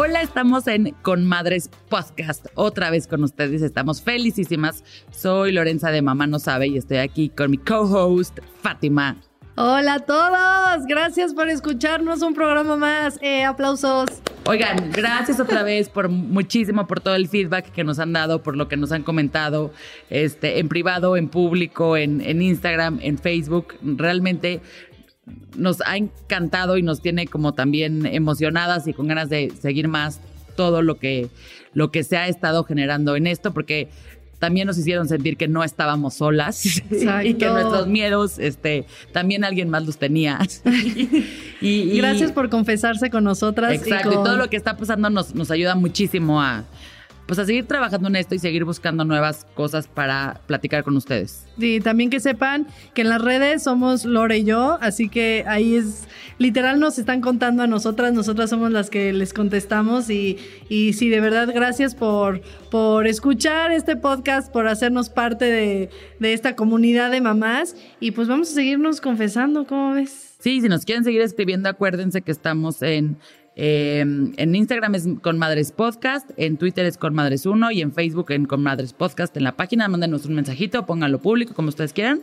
Hola, estamos en Con Madres Podcast. Otra vez con ustedes, estamos felicísimas. Soy Lorenza de Mamá No Sabe y estoy aquí con mi co-host, Fátima. Hola a todos, gracias por escucharnos un programa más. Eh, aplausos. Oigan, gracias otra vez por muchísimo por todo el feedback que nos han dado, por lo que nos han comentado este, en privado, en público, en, en Instagram, en Facebook. Realmente nos ha encantado y nos tiene como también emocionadas y con ganas de seguir más todo lo que, lo que se ha estado generando en esto, porque también nos hicieron sentir que no estábamos solas y que nuestros miedos, este, también alguien más los tenía. y, Gracias por confesarse con nosotras. Exacto, y, todo lo que está pasando nos, nos ayuda muchísimo a, pues a seguir trabajando en esto y seguir buscando nuevas cosas para platicar con ustedes. Y también que sepan que en las redes somos Lore y yo, así que ahí es, literal nos están contando a nosotras, nosotras somos las que les contestamos y, y sí, de verdad, gracias por, por escuchar este podcast, por hacernos parte de, de esta comunidad de mamás y pues vamos a seguirnos confesando, ¿cómo ves? Sí, si nos quieren seguir escribiendo, acuérdense que estamos en eh, en Instagram es Con Madres Podcast, en Twitter es Con Madres 1 y en Facebook en Con Madres Podcast. En la página mándenos un mensajito, pónganlo público como ustedes quieran.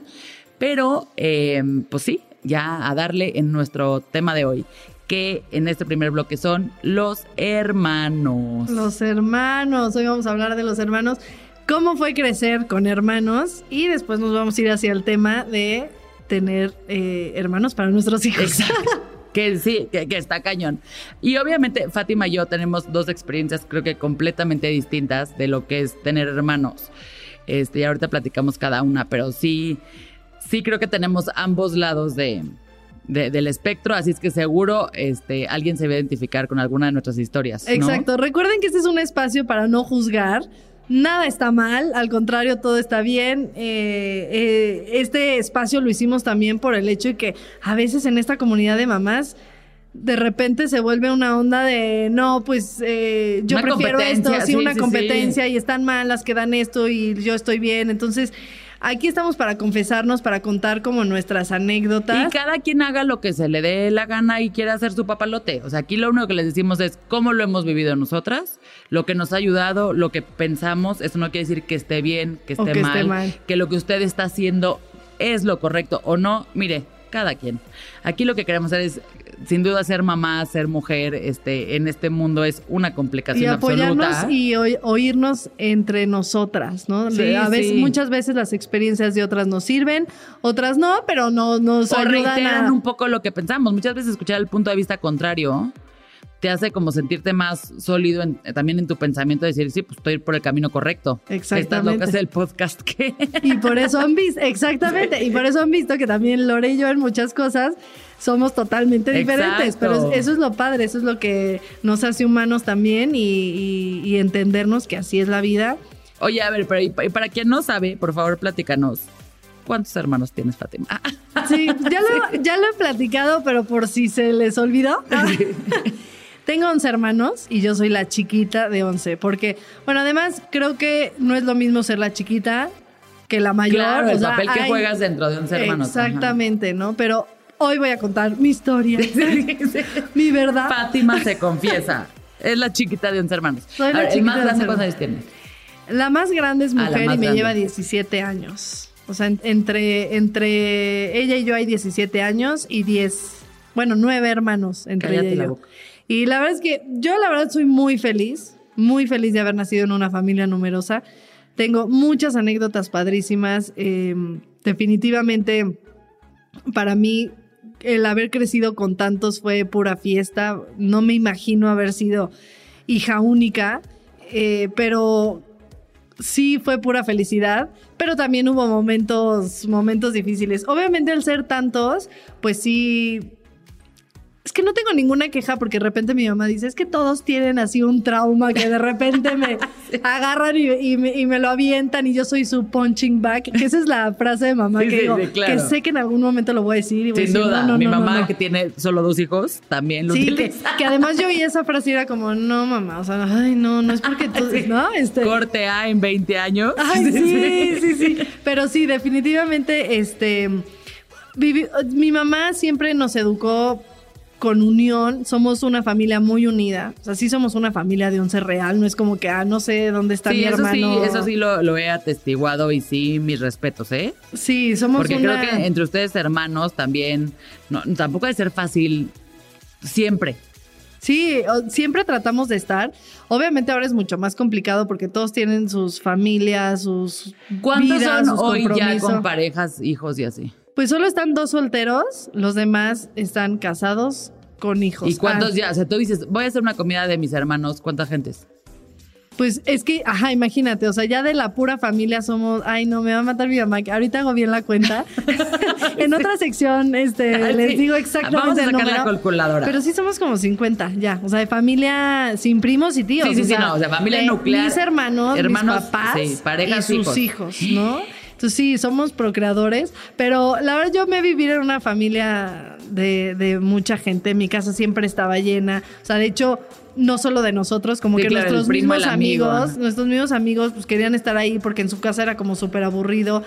Pero, eh, pues sí, ya a darle en nuestro tema de hoy, que en este primer bloque son los hermanos. Los hermanos, hoy vamos a hablar de los hermanos. ¿Cómo fue crecer con hermanos? Y después nos vamos a ir hacia el tema de tener eh, hermanos para nuestros hijos. Exacto. que sí, que, está cañón. Y obviamente Fátima y yo tenemos dos experiencias creo que completamente distintas de lo que es tener hermanos. Este, y ahorita platicamos cada una, pero sí, sí creo que tenemos ambos lados de, del espectro, así es que seguro este, alguien se va a identificar con alguna de nuestras historias. Exacto, recuerden que este es un espacio para no juzgar, Nada está mal, al contrario, todo está bien. Eh, eh, este espacio lo hicimos también por el hecho de que a veces en esta comunidad de mamás de repente se vuelve una onda de no, pues eh, yo prefiero esto, sí, una competencia y están mal las que dan esto y yo estoy bien. Entonces, Aquí estamos para confesarnos, para contar como nuestras anécdotas. Y cada quien haga lo que se le dé la gana y quiera hacer su papalote. O sea, aquí lo único que les decimos es cómo lo hemos vivido nosotras, lo que nos ha ayudado, lo que pensamos. Eso no quiere decir que esté bien, que esté, mal, esté mal, que lo que usted está haciendo es lo correcto o no. Mire, cada quien. Aquí lo que queremos hacer es, sin duda, ser mamá, ser mujer, este, en este mundo es una complicación y apoyarnos y oírnos entre nosotras, ¿no? a veces, muchas veces las experiencias de otras nos sirven, otras no, pero no nos o ayudan un poco lo que pensamos. Muchas veces escuchar el punto de vista contrario te hace como sentirte más sólido también en tu pensamiento, decir, sí, pues estoy por el camino correcto. Exactamente. Esta es el podcast que... Y por eso han visto, exactamente, y por eso han visto que también Lore y yo en muchas cosas somos totalmente diferentes, pero eso es lo padre, eso es lo que nos hace humanos también y, y entendernos que así es la vida. Oye, a ver, pero y para quien no sabe, por favor, platícanos. ¿Cuántos hermanos tienes, Fátima? Sí, ya lo, ya lo he platicado, pero por si se les olvidó. Tengo 11 hermanos y yo soy la chiquita de 11, porque, bueno, además creo que no es lo mismo ser la chiquita que la mayor. Claro, el papel que juegas dentro de 11 hermanos. Exactamente, ¿no? Pero hoy voy a contar mi historia, mi verdad. Fátima se confiesa, es la chiquita de 11 hermanos. Soy la chiquita ¿El más grande cuántos años tiene? La más grande es ah, mujer y me lleva 17 años. O sea, entre, entre ella y yo hay 17 años y 10, bueno, 9 hermanos entre ella y yo. Y la verdad es que yo la verdad soy muy feliz, muy feliz de haber nacido en una familia numerosa. Tengo muchas anécdotas padrísimas. Em, definitivamente, para mí, el haber crecido con tantos fue pura fiesta. No me imagino haber sido hija única, eh, pero sí fue pura felicidad, pero también hubo momentos, momentos difíciles. Obviamente al ser tantos, pues sí que no tengo ninguna queja porque de repente mi mamá dice, es que todos tienen así un trauma que de repente me agarran y, me, lo avientan y yo soy su punching back. Que esa es la frase de mamá que digo, que sé que en algún momento lo voy a decir. Y Sin duda, mi mamá que tiene solo dos hijos también lo sí, Que, además yo oí esa frase y era como, no mamá, o sea, ay no, no es porque tú, ¿no? Este... Corte A en 20 años. Ay, sí, sí, sí. Pero sí, definitivamente, este... mi mamá siempre nos educó con unión, somos una familia muy unida. O sea, sí somos una familia de once real, no es como que, ah, no sé dónde está mi eso hermano. Sí, eso sí lo, he atestiguado y sí, mis respetos, ¿eh? Sí, somos Porque creo que entre ustedes hermanos también, no, tampoco debe ser fácil siempre. Sí, siempre tratamos de estar. Obviamente ahora es mucho más complicado porque todos tienen sus familias, sus ¿Cuántos son hoy ya con parejas, hijos y así? Pues solo están dos solteros, los demás están casados con hijos. ¿Y cuántos ah. ya? O sea, tú dices, voy a hacer una comida de mis hermanos, ¿cuánta gente es? Pues es que, ajá, imagínate, o sea, ya de la pura familia somos, ay, no, me va a matar mi mamá, ahorita hago bien la cuenta. en otra sección, este, les digo exactamente Vamos a sacar la calculadora. Pero sí somos como 50, ya, o sea, de familia sin primos y tíos. Sí, sí, sí, no, o sea, familia nuclear. Mis hermanos, hermanos mis papás sí, parejas, y sus hijos, ¿no? Entonces sí, somos procreadores, pero la verdad yo me viví en una familia de, mucha gente. Mi casa siempre estaba llena. O sea, de hecho, no solo de nosotros, como que nuestros mismos amigos, nuestros mismos amigos, pues querían estar ahí porque en su casa era como súper aburrido.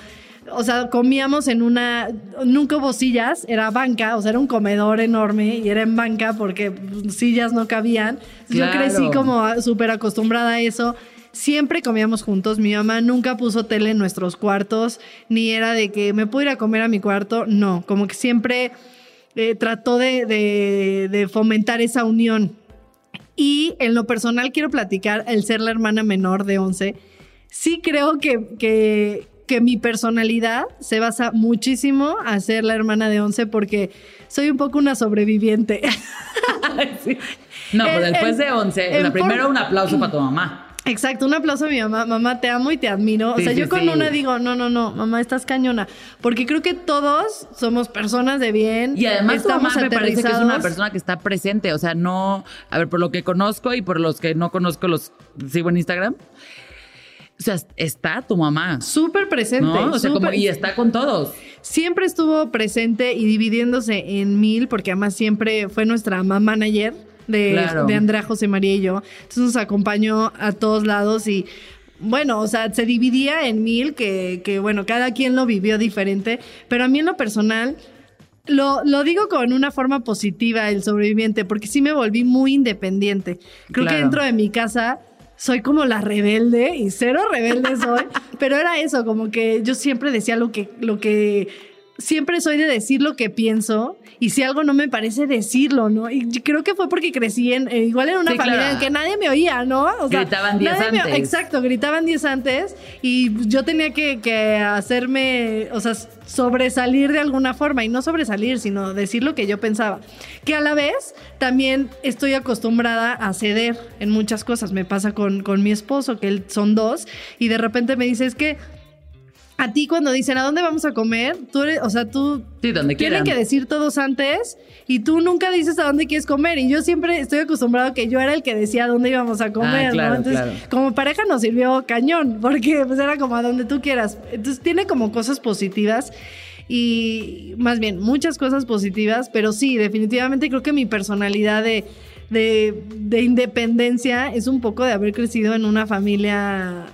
O sea, comíamos en una, nunca hubo sillas, era banca, o sea, era un comedor enorme y era en banca porque sillas no cabían. Yo crecí como súper acostumbrada a eso siempre comíamos juntos. Mi mamá nunca puso tele en nuestros cuartos, ni era de que me puedo ir a comer a mi cuarto. No, como que siempre eh, trató de, fomentar esa unión. Y en lo personal quiero platicar, el ser la hermana menor de 11, sí creo que, que, que mi personalidad se basa muchísimo a ser la hermana de 11 porque soy un poco una sobreviviente. No, pues después de 11, primero un aplauso para tu mamá. Exacto, un aplauso a mi mamá. Mamá, te amo y te admiro. o sea, yo con una digo, no, no, no, mamá, estás cañona. Porque creo que todos somos personas de bien. Y además tu mamá me parece que es una persona que está presente. O sea, no, a ver, por lo que conozco y por los que no conozco, los sigo en Instagram. O sea, está tu mamá. Súper presente. ¿no? O sea, como, y está con todos. Siempre estuvo presente y dividiéndose en mil, porque además siempre fue nuestra mamá manager de, Andrea, José María y yo. Entonces nos acompañó a todos lados y bueno, o sea, se dividía en mil, que, que, bueno, cada quien lo vivió diferente, pero a mí en lo personal, lo, lo, digo con una forma positiva, el sobreviviente, porque sí me volví muy independiente. Creo que dentro de mi casa soy como la rebelde, y cero rebelde soy, pero era eso, como que yo siempre decía lo que, lo que siempre soy de decir lo que pienso y si algo no me parece decirlo, ¿no? Y creo que fue porque crecí en, eh, igual en una familia en que nadie me oía, ¿no? O sea, gritaban diez antes. exacto, gritaban diez antes y yo tenía que, que, hacerme, o sea, sobresalir de alguna forma y no sobresalir, sino decir lo que yo pensaba. Que a la vez también estoy acostumbrada a ceder en muchas cosas. Me pasa con, con mi esposo, que él son dos, y de repente me dice, es que a ti cuando dicen a dónde vamos a comer, tú eres, o sea, tú sí, donde tienen que decir todos antes y tú nunca dices a dónde quieres comer y yo siempre estoy acostumbrado a que yo era el que decía a dónde íbamos a ah, comer, ¿no? Entonces, como pareja nos sirvió cañón porque pues era como a donde tú quieras. Entonces, tiene como cosas positivas y más bien muchas cosas positivas, pero sí, definitivamente creo que mi personalidad de de, de independencia es un poco de haber crecido en una familia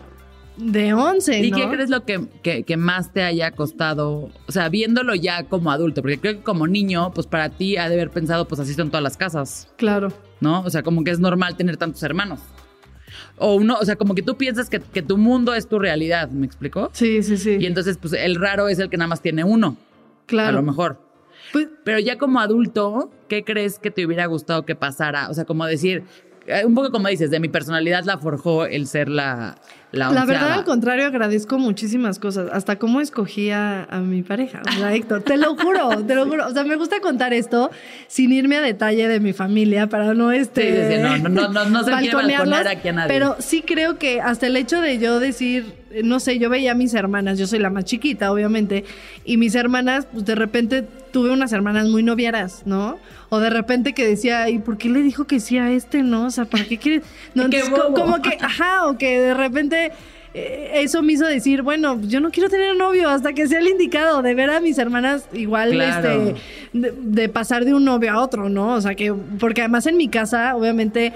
de 11, ¿Y qué crees lo que, que, más te haya costado? O sea, viéndolo ya como adulto, porque creo que como niño, pues para ti ha de haber pensado, pues así son todas las casas. Claro. ¿No? O sea, como que es normal tener tantos hermanos. O uno, o sea, como que tú piensas que, que tu mundo es tu realidad, ¿me explicó? Sí, sí, sí. Y entonces, pues el raro es el que nada más tiene uno. Claro. A lo mejor. Pues, Pero ya como adulto, ¿qué crees que te hubiera gustado que pasara? O sea, como decir, un poco como dices, de mi personalidad la forjó el ser la, la, la verdad, al contrario, agradezco muchísimas cosas. Hasta cómo escogía a, mi pareja, o sea, Héctor. Te lo juro, te lo juro. O sea, me gusta contar esto sin irme a detalle de mi familia para no este. Sí, no, no, no, no, se balconear aquí a nadie. Pero sí creo que hasta el hecho de yo decir, no sé, yo veía a mis hermanas, yo soy la más chiquita, obviamente, y mis hermanas, pues de repente tuve unas hermanas muy noviaras, ¿no? O de repente que decía, ¿y por qué le dijo que sí a este, no? O sea, ¿para qué quiere? No, entonces, como que, ajá, o que de repente eh, eso me hizo decir, bueno, yo no quiero tener novio hasta que sea el indicado, de ver a mis hermanas igual, este, de, pasar de un novio a otro, ¿no? O sea, que, porque además en mi casa, obviamente,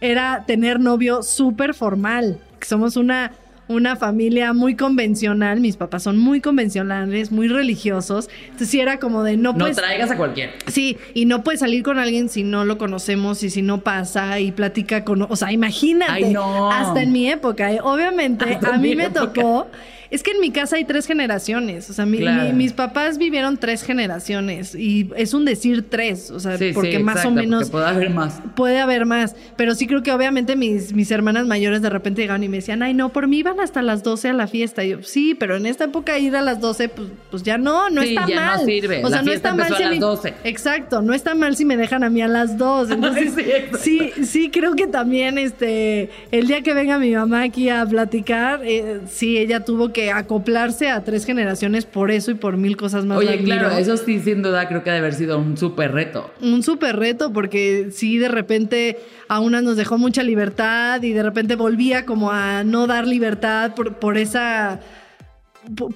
era tener novio súper formal. Somos una una familia muy convencional, mis papás son muy convencionales, muy religiosos, entonces sí era como de no No traigas a cualquiera. Sí, y no puedes salir con alguien si no lo conocemos y si no pasa y platica con, o sea, imagínate, hasta en mi época, ¿eh? obviamente a mí me tocó es que en mi casa hay tres generaciones. O sea, mis papás vivieron tres generaciones. Y es un decir tres. O sea, porque más o menos. Puede haber más. Puede haber más. Pero sí creo que obviamente mis, mis hermanas mayores de repente llegaban y me decían, ay, no, por mí iban hasta las 12 a la fiesta. Y yo, sí, pero en esta época ir a las 12, pues, pues ya no, no está ya mal. No sirve. O sea, no está mal. Si a las 12. Exacto, no está mal si me dejan a mí a las 2. Entonces, sí, sí, creo que también este el día que venga mi mamá aquí a platicar, eh, sí, ella tuvo que acoplarse a tres generaciones por eso y por mil cosas más. Oye, claro, eso sí, sin duda, creo que debe haber sido un súper reto. Un súper reto, porque sí, de repente a unas nos dejó mucha libertad y de repente volvía como a no dar libertad por, por esa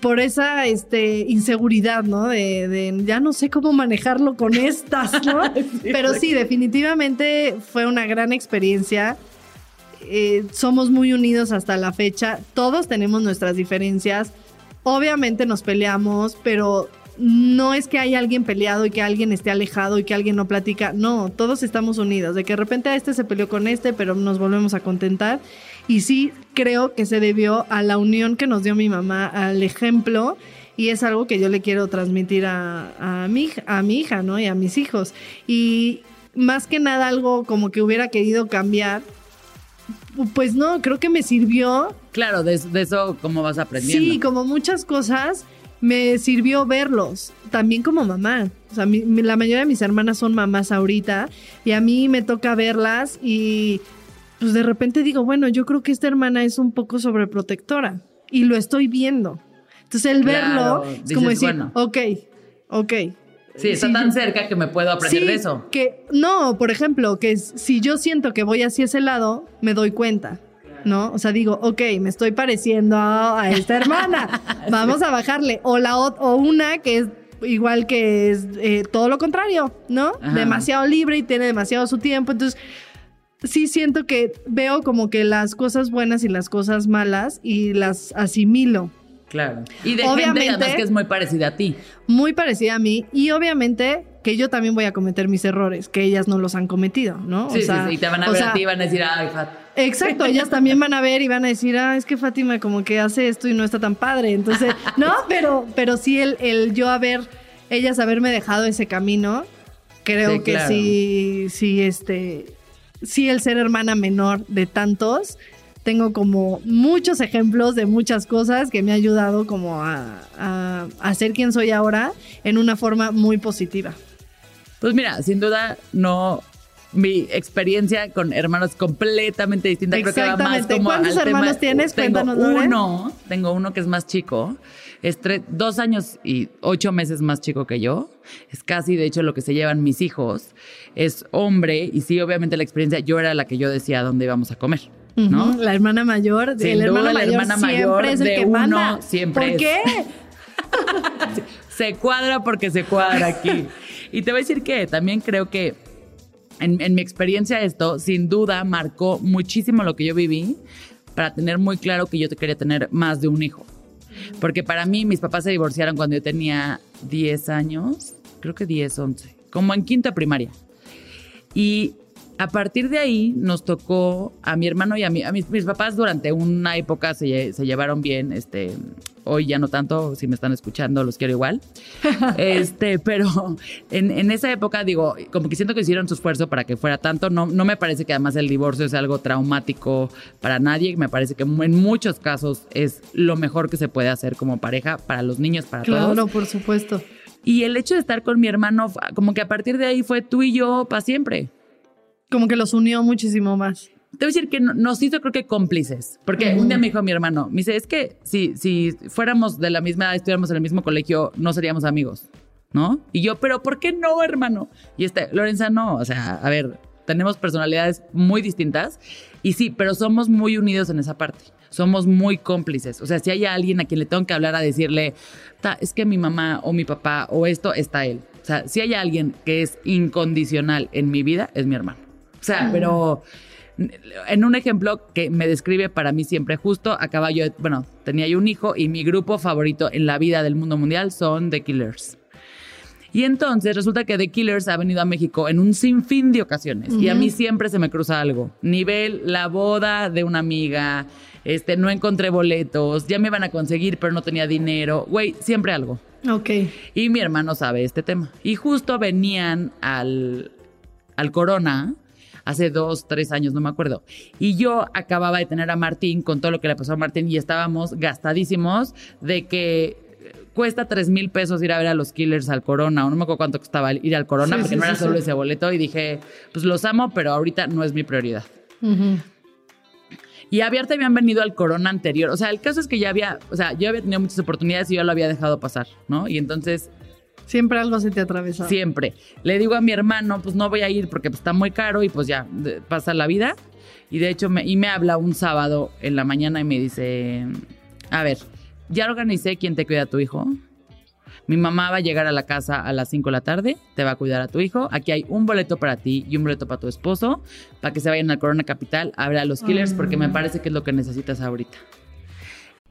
por esa este, inseguridad, ¿no? De, ya no sé cómo manejarlo con estas, ¿no? Pero sí, definitivamente fue una gran experiencia. Eh, somos muy unidos hasta la fecha. Todos tenemos nuestras diferencias. Obviamente nos peleamos, pero no es que haya alguien peleado y que alguien esté alejado y que alguien no platica. No, todos estamos unidos. De que de repente a este se peleó con este, pero nos volvemos a contentar. Y sí creo que se debió a la unión que nos dio mi mamá, al ejemplo. Y es algo que yo le quiero transmitir a, mi, a mi hija, ¿no? Y a mis hijos. Y más que nada algo como que hubiera querido cambiar pues no, creo que me sirvió. Claro, de, eso cómo vas aprendiendo. Sí, como muchas cosas, me sirvió verlos, también como mamá. O sea, la mayoría de mis hermanas son mamás ahorita y a mí me toca verlas y pues de repente digo, bueno, yo creo que esta hermana es un poco sobreprotectora y lo estoy viendo. Entonces el verlo es como decir, bueno. ok, ok, Sí, está tan cerca que me puedo aprender de eso. Que no, por ejemplo, que si yo siento que voy hacia ese lado, me doy cuenta. ¿No? O sea, digo, ok, me estoy pareciendo a, esta hermana. Vamos a bajarle. O la o una que es igual que es eh, todo lo contrario, ¿no? Demasiado libre y tiene demasiado su tiempo. Entonces, sí siento que veo como que las cosas buenas y las cosas malas y las asimilo. Claro. Y de obviamente, gente además que es muy parecida a ti. Muy parecida a mí. Y obviamente que yo también voy a cometer mis errores, que ellas no los han cometido, ¿no? Sí, sí, sí. Y te van a ver a ti y van a decir, ay, Fat. Exacto, ellas también van a ver y van a decir, ah, es que Fátima como que hace esto y no está tan padre. Entonces, no, pero, pero sí el, el yo haber, ellas haberme dejado ese camino, creo que sí, sí, este, sí el ser hermana menor de tantos, tengo como muchos ejemplos de muchas cosas que me ha ayudado como a, a, ser quien soy ahora en una forma muy positiva. Pues mira, sin duda no mi experiencia con hermanos completamente distinta. Creo que va más como ¿Cuántos hermanos tienes? Tengo uno, tengo uno que es más chico. Es dos años y ocho meses más chico que yo. Es casi, de hecho, lo que se llevan mis hijos. Es hombre y sí, obviamente la experiencia, yo era la que yo decía dónde íbamos a comer. ¿No? La hermana mayor, el hermano mayor hermana mayor es el de que uno, manda. Siempre ¿Por qué? se cuadra porque se cuadra aquí. Y te voy a decir que también creo que en, en, mi experiencia esto, sin duda, marcó muchísimo lo que yo viví para tener muy claro que yo quería tener más de un hijo. Porque para mí, mis papás se divorciaron cuando yo tenía 10 años, creo que 10, 11, como en quinta primaria. Y a partir de ahí nos tocó a mi hermano y a, mí, a mis, papás durante una época se, se, llevaron bien, este, hoy ya no tanto, si me están escuchando los quiero igual, este, pero en, en, esa época digo, como que siento que hicieron su esfuerzo para que fuera tanto, no, no me parece que además el divorcio es algo traumático para nadie, me parece que en muchos casos es lo mejor que se puede hacer como pareja, para los niños, para todos. Claro, por supuesto. Y el hecho de estar con mi hermano, como que a partir de ahí fue tú y yo para siempre. Como que los unió muchísimo más. Te voy a decir que nos hizo creo que cómplices, porque un día me dijo mi hermano, me dice, es que si, si fuéramos de la misma edad, estuviéramos en el mismo colegio, no seríamos amigos, ¿no? Y yo, pero ¿por qué no, hermano? Y este, Lorenza, no, o sea, a ver, tenemos personalidades muy distintas y sí, pero somos muy unidos en esa parte somos muy cómplices. O sea, si hay alguien a quien le tengo que hablar a decirle, es que mi mamá o mi papá o esto, está él. O sea, si hay alguien que es incondicional en mi vida, es mi hermano. O sea, pero en un ejemplo que me describe para mí siempre justo, acaba yo, bueno, tenía yo un hijo y mi grupo favorito en la vida del mundo mundial son The Killers. Y entonces resulta que The Killers ha venido a México en un sinfín de ocasiones y a mí siempre se me cruza algo. Nivel la boda de una amiga, este, no encontré boletos, ya me iban a conseguir, pero no tenía dinero. Güey, siempre algo. Ok. Y mi hermano sabe este tema. Y justo venían al, al Corona hace dos, tres años, no me acuerdo. Y yo acababa de tener a Martín con todo lo que le pasó a Martín y estábamos gastadísimos de que cuesta tres mil pesos ir a ver a los Killers al Corona, o no me acuerdo cuánto costaba ir al Corona, porque no era solo ese boleto, y dije, pues los amo, pero ahorita no es mi prioridad. Y abierta habían venido al corona anterior. O sea, el caso es que ya había, o sea, yo había tenido muchas oportunidades y yo lo había dejado pasar, ¿no? Y entonces Siempre algo se te atravesó. Siempre. Le digo a mi hermano, pues no voy a ir porque pues, está muy caro y pues ya pasa la vida. Y de hecho, me, y me habla un sábado en la mañana y me dice, a ver, ya organicé quién te cuida a tu hijo. Mi mamá va a llegar a la casa a las 5 de la tarde, te va a cuidar a tu hijo. Aquí hay un boleto para ti y un boleto para tu esposo, para que se vayan al Corona Capital a ver a los killers, porque me parece que es lo que necesitas ahorita.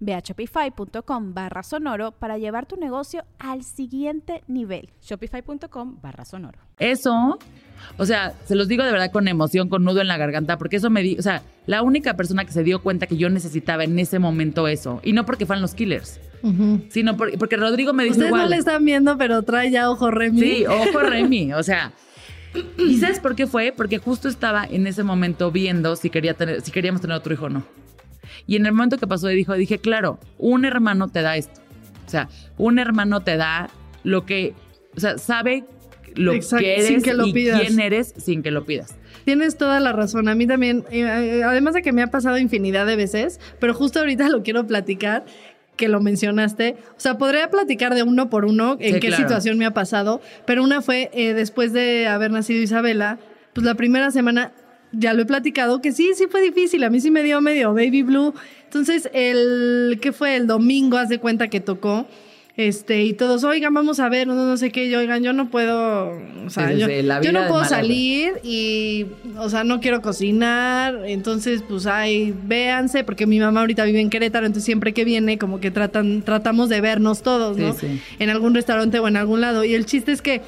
Ve a shopify.com barra sonoro para llevar tu negocio al siguiente nivel. Shopify.com barra sonoro. Eso, o sea, se los digo de verdad con emoción, con nudo en la garganta, porque eso me di, o sea, la única persona que se dio cuenta que yo necesitaba en ese momento eso, y no porque fueran los killers. Sino porque, Rodrigo me dice Ustedes no le están viendo, pero trae ya ojo Remy. Sí, ojo Remy. O sea, ¿Y sabes por qué fue? Porque justo estaba en ese momento viendo si, quería tener, si queríamos tener otro hijo o no. Y en el momento que pasó, dijo, dije, claro, un hermano te da esto. O sea, un hermano te da lo que, o sea, sabe lo que eres y quién eres sin que lo pidas. Tienes toda la razón. A mí también, eh, eh, además de que me ha pasado infinidad de veces, pero justo ahorita lo quiero platicar que lo mencionaste. O sea, podría platicar de uno por uno en qué situación me ha pasado, pero una fue eh, después de haber nacido Isabela, pues la primera semana ya lo he platicado, que sí, sí fue difícil. A mí sí me dio medio baby blue. Entonces, el que fue el domingo, haz de cuenta que tocó. Este, y todos, oigan, vamos a ver, no, no sé qué, yo, oigan, yo no puedo, o sea, yo, no puedo salir y, o sea, no quiero cocinar, entonces, pues, ay, véanse, porque mi mamá ahorita vive en Querétaro, entonces siempre que viene, como que tratan, tratamos de vernos todos, ¿no? En algún restaurante o en algún lado, y el chiste es que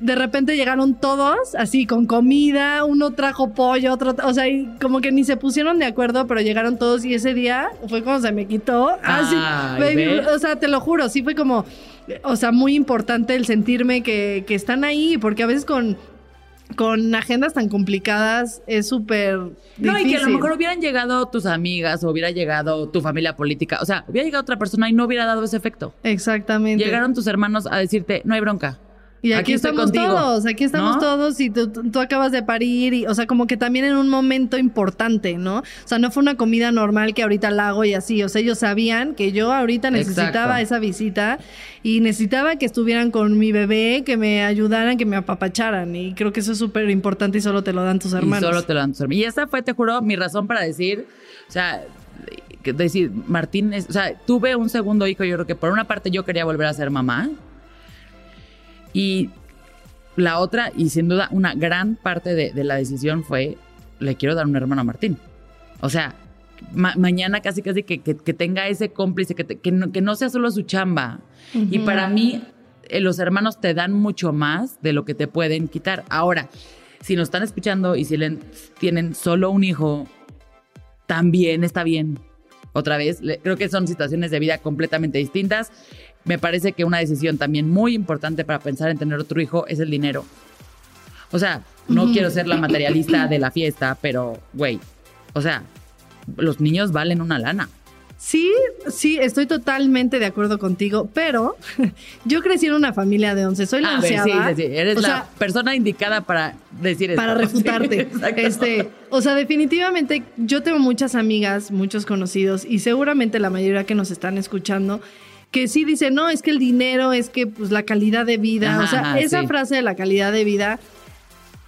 de repente llegaron todos, así con comida, uno trajo pollo, otro, o sea, como que ni se pusieron de acuerdo, pero llegaron todos y ese día fue cuando se me quitó. Así, ah, o sea, te lo juro, sí fue como, o sea, muy importante el sentirme que, que están ahí, porque a veces con con agendas tan complicadas es súper No, y que a lo mejor hubieran llegado tus amigas o hubiera llegado tu familia política. O sea, hubiera llegado otra persona y no hubiera dado ese efecto. Exactamente. Llegaron tus hermanos a decirte, no hay bronca. Y aquí, estamos todos, aquí estamos todos y tú, acabas de parir y, o sea, como que también en un momento importante, ¿no? O sea, no fue una comida normal que ahorita la hago y así, o sea, ellos sabían que yo ahorita necesitaba esa visita y necesitaba que estuvieran con mi bebé, que me ayudaran, que me apapacharan y creo que eso es súper importante y solo te lo dan tus hermanos. Y solo te lo dan tus hermanos. Y esa fue, te juro, mi razón para decir, o sea, decir, Martín, o sea, tuve un segundo hijo, yo creo que por una parte yo quería volver a ser mamá, y la otra, y sin duda una gran parte de, la decisión fue, le quiero dar un hermano a Martín. O sea, mañana casi casi que, tenga ese cómplice, que, no, sea solo su chamba. Y para mí, eh, los hermanos te dan mucho más de lo que te pueden quitar. Ahora, si nos están escuchando y si tienen solo un hijo, también está bien. Otra vez, creo que son situaciones de vida completamente distintas. Me parece que una decisión también muy importante para pensar en tener otro hijo es el dinero. O sea, no quiero ser la materialista de la fiesta, pero, güey, o sea, los niños valen una lana. Sí, sí, estoy totalmente de acuerdo contigo, pero yo crecí en una familia de 11, soy la onceava. Sí, sí, sí, eres la persona indicada para decir eso. Para refutarte. este, o sea, definitivamente yo tengo muchas amigas, muchos conocidos y seguramente la mayoría que nos están escuchando que sí dice, no, es que el dinero, es que pues la calidad de vida, o sea, esa frase de la calidad de vida,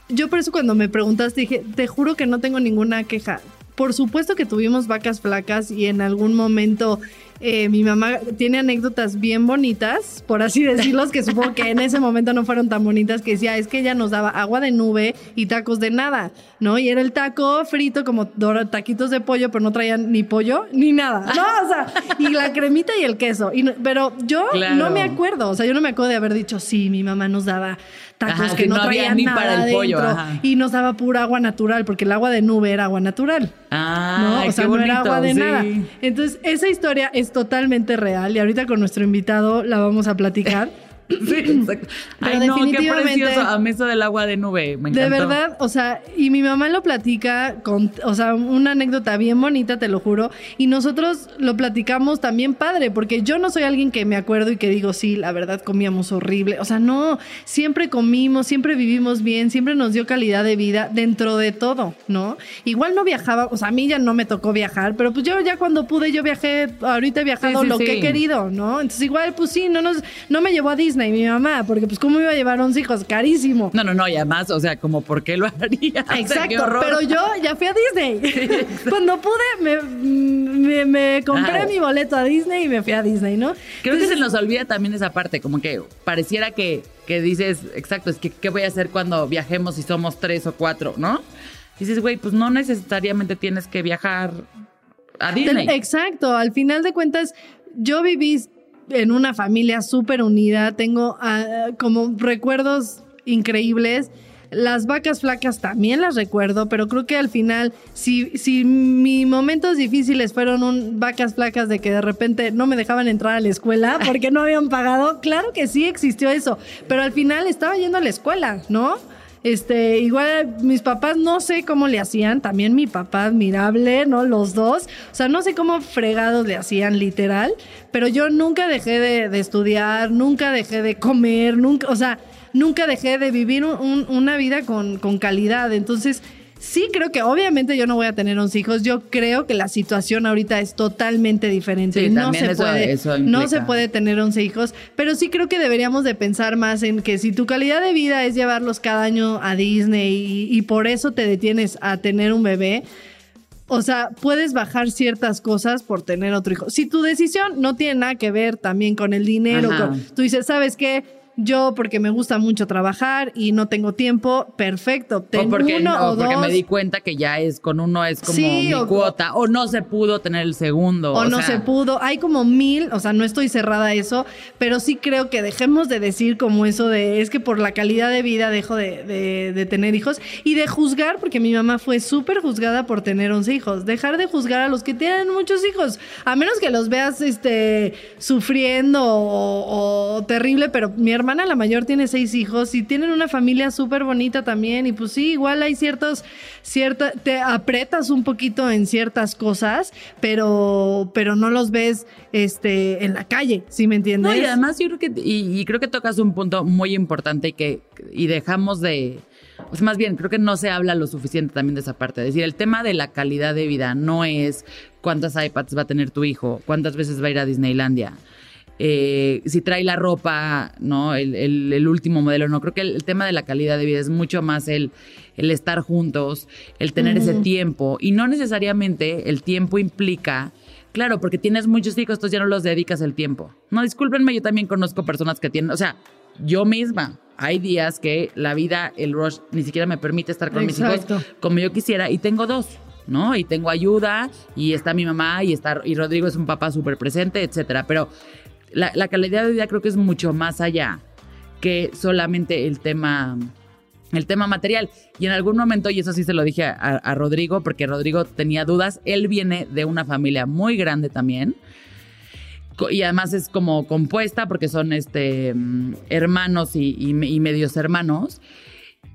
yo por eso cuando me preguntaste dije, te juro que no tengo ninguna queja. Por supuesto que tuvimos vacas flacas y en algún momento eh, mi mamá tiene anécdotas bien bonitas, por así decirlos, que supongo que en ese momento no fueron tan bonitas, que decía, es que ella nos daba agua de nube y tacos de nada, ¿no? Y era el taco frito como taquitos de pollo, pero no traían ni pollo ni nada, ¿no? O sea, y la cremita y el queso. Y, pero yo no me acuerdo, o sea, yo no me acuerdo de haber dicho, sí, mi mamá nos daba tacos que, no, traían ni nada para el pollo, y nos daba pura agua natural, porque el agua de nube era agua natural. Ah, ¿no? O sea, no era agua de nada. Entonces, esa historia es totalmente real y ahorita con nuestro invitado la vamos a platicar. Sí, exacto. Ay, no, qué precioso. A mesa del agua de nube. Me encantó. De verdad, o sea, y mi mamá lo platica con, o sea, una anécdota bien bonita, te lo juro. Y nosotros lo platicamos también padre, porque yo no soy alguien que me acuerdo y que digo, sí, la verdad comíamos horrible. O sea, no, siempre comimos, siempre vivimos bien, siempre nos dio calidad de vida dentro de todo, ¿no? Igual no viajaba, o sea, a mí ya no me tocó viajar, pero pues yo ya cuando pude, yo viajé, ahorita he viajado lo que he querido, ¿no? Entonces igual, pues sí, no, nos, no me llevó a Disney y mi mamá, porque pues cómo iba a llevar 11 hijos, carísimo. No, no, no, y además, o sea, como por qué lo haría. Exacto, pero yo ya fui a Disney. Cuando pude, me, me, compré mi boleto a Disney y me fui a Disney, ¿no? Creo que se nos olvida también esa parte, como que pareciera que, que dices, exacto, es que qué voy a hacer cuando viajemos si somos tres o cuatro, ¿no? dices, güey, pues no necesariamente tienes que viajar a Disney. Exacto, al final de cuentas, yo viví en una familia súper unida, tengo ah, como recuerdos increíbles. Las vacas flacas también las recuerdo, pero creo que al final, si, si mis momentos difíciles fueron un, vacas flacas de que de repente no me dejaban entrar a la escuela porque no habían pagado, claro que sí existió eso, pero al final estaba yendo a la escuela, ¿no? Este, igual mis papás no sé cómo le hacían, también mi papá admirable, ¿no? Los dos. O sea, no sé cómo fregados le hacían literal, pero yo nunca dejé de, estudiar, nunca dejé de comer, nunca, o sea, nunca dejé de vivir una vida con, con calidad. Entonces, Sí, creo que obviamente yo no voy a tener 11 hijos. Yo creo que la situación ahorita es totalmente diferente. no se puede, no se puede tener 11 hijos, pero sí creo que deberíamos de pensar más en que si tu calidad de vida es llevarlos cada año a Disney y, por eso te detienes a tener un bebé, o sea, puedes bajar ciertas cosas por tener otro hijo. Si tu decisión no tiene nada que ver también con el dinero, tú dices, ¿sabes qué? Yo porque me gusta mucho trabajar y no tengo tiempo, perfecto. Tengo o porque, uno o, porque me di cuenta que ya es con uno es como mi cuota o no se pudo tener el segundo. O, no se pudo. Hay como mil, o sea, no estoy cerrada a eso, pero sí creo que dejemos de decir como eso de es que por la calidad de vida dejo de, de, tener hijos y de juzgar, porque mi mamá fue súper juzgada por tener 11 hijos. Dejar de juzgar a los que tienen muchos hijos, a menos que los veas este, sufriendo o, o terrible, pero mi hermana la mayor tiene seis hijos y tienen una familia súper bonita también y pues sí, igual hay ciertos, cierta, te apretas un poquito en ciertas cosas, pero, pero no los ves este, en la calle, ¿sí me entiendes? No, y además yo creo que, y, creo que tocas un punto muy importante y que, y dejamos de, pues más bien, creo que no se habla lo suficiente también de esa parte. Es decir, el tema de la calidad de vida no es cuántas iPads va a tener tu hijo, cuántas veces va a ir a Disneylandia. Eh, si trae la ropa, ¿no? El, último modelo, no. Creo que el, tema de la calidad de vida es mucho más el, el estar juntos, el tener ese tiempo. Y no necesariamente el tiempo implica. Claro, porque tienes muchos hijos, entonces ya no los dedicas el tiempo. No, discúlpenme, yo también conozco personas que tienen, o sea, yo misma, hay días que la vida, el rush, ni siquiera me permite estar con mis hijos como yo quisiera y tengo dos. ¿no? Y tengo ayuda y está mi mamá y está y Rodrigo es un papá súper presente, etcétera. Pero la, calidad de vida creo que es mucho más allá que solamente el tema el tema material. Y en algún momento, y eso sí se lo dije a, Rodrigo, porque Rodrigo tenía dudas, él viene de una familia muy grande también. Y además es como compuesta porque son este, mm, hermanos y, medios hermanos.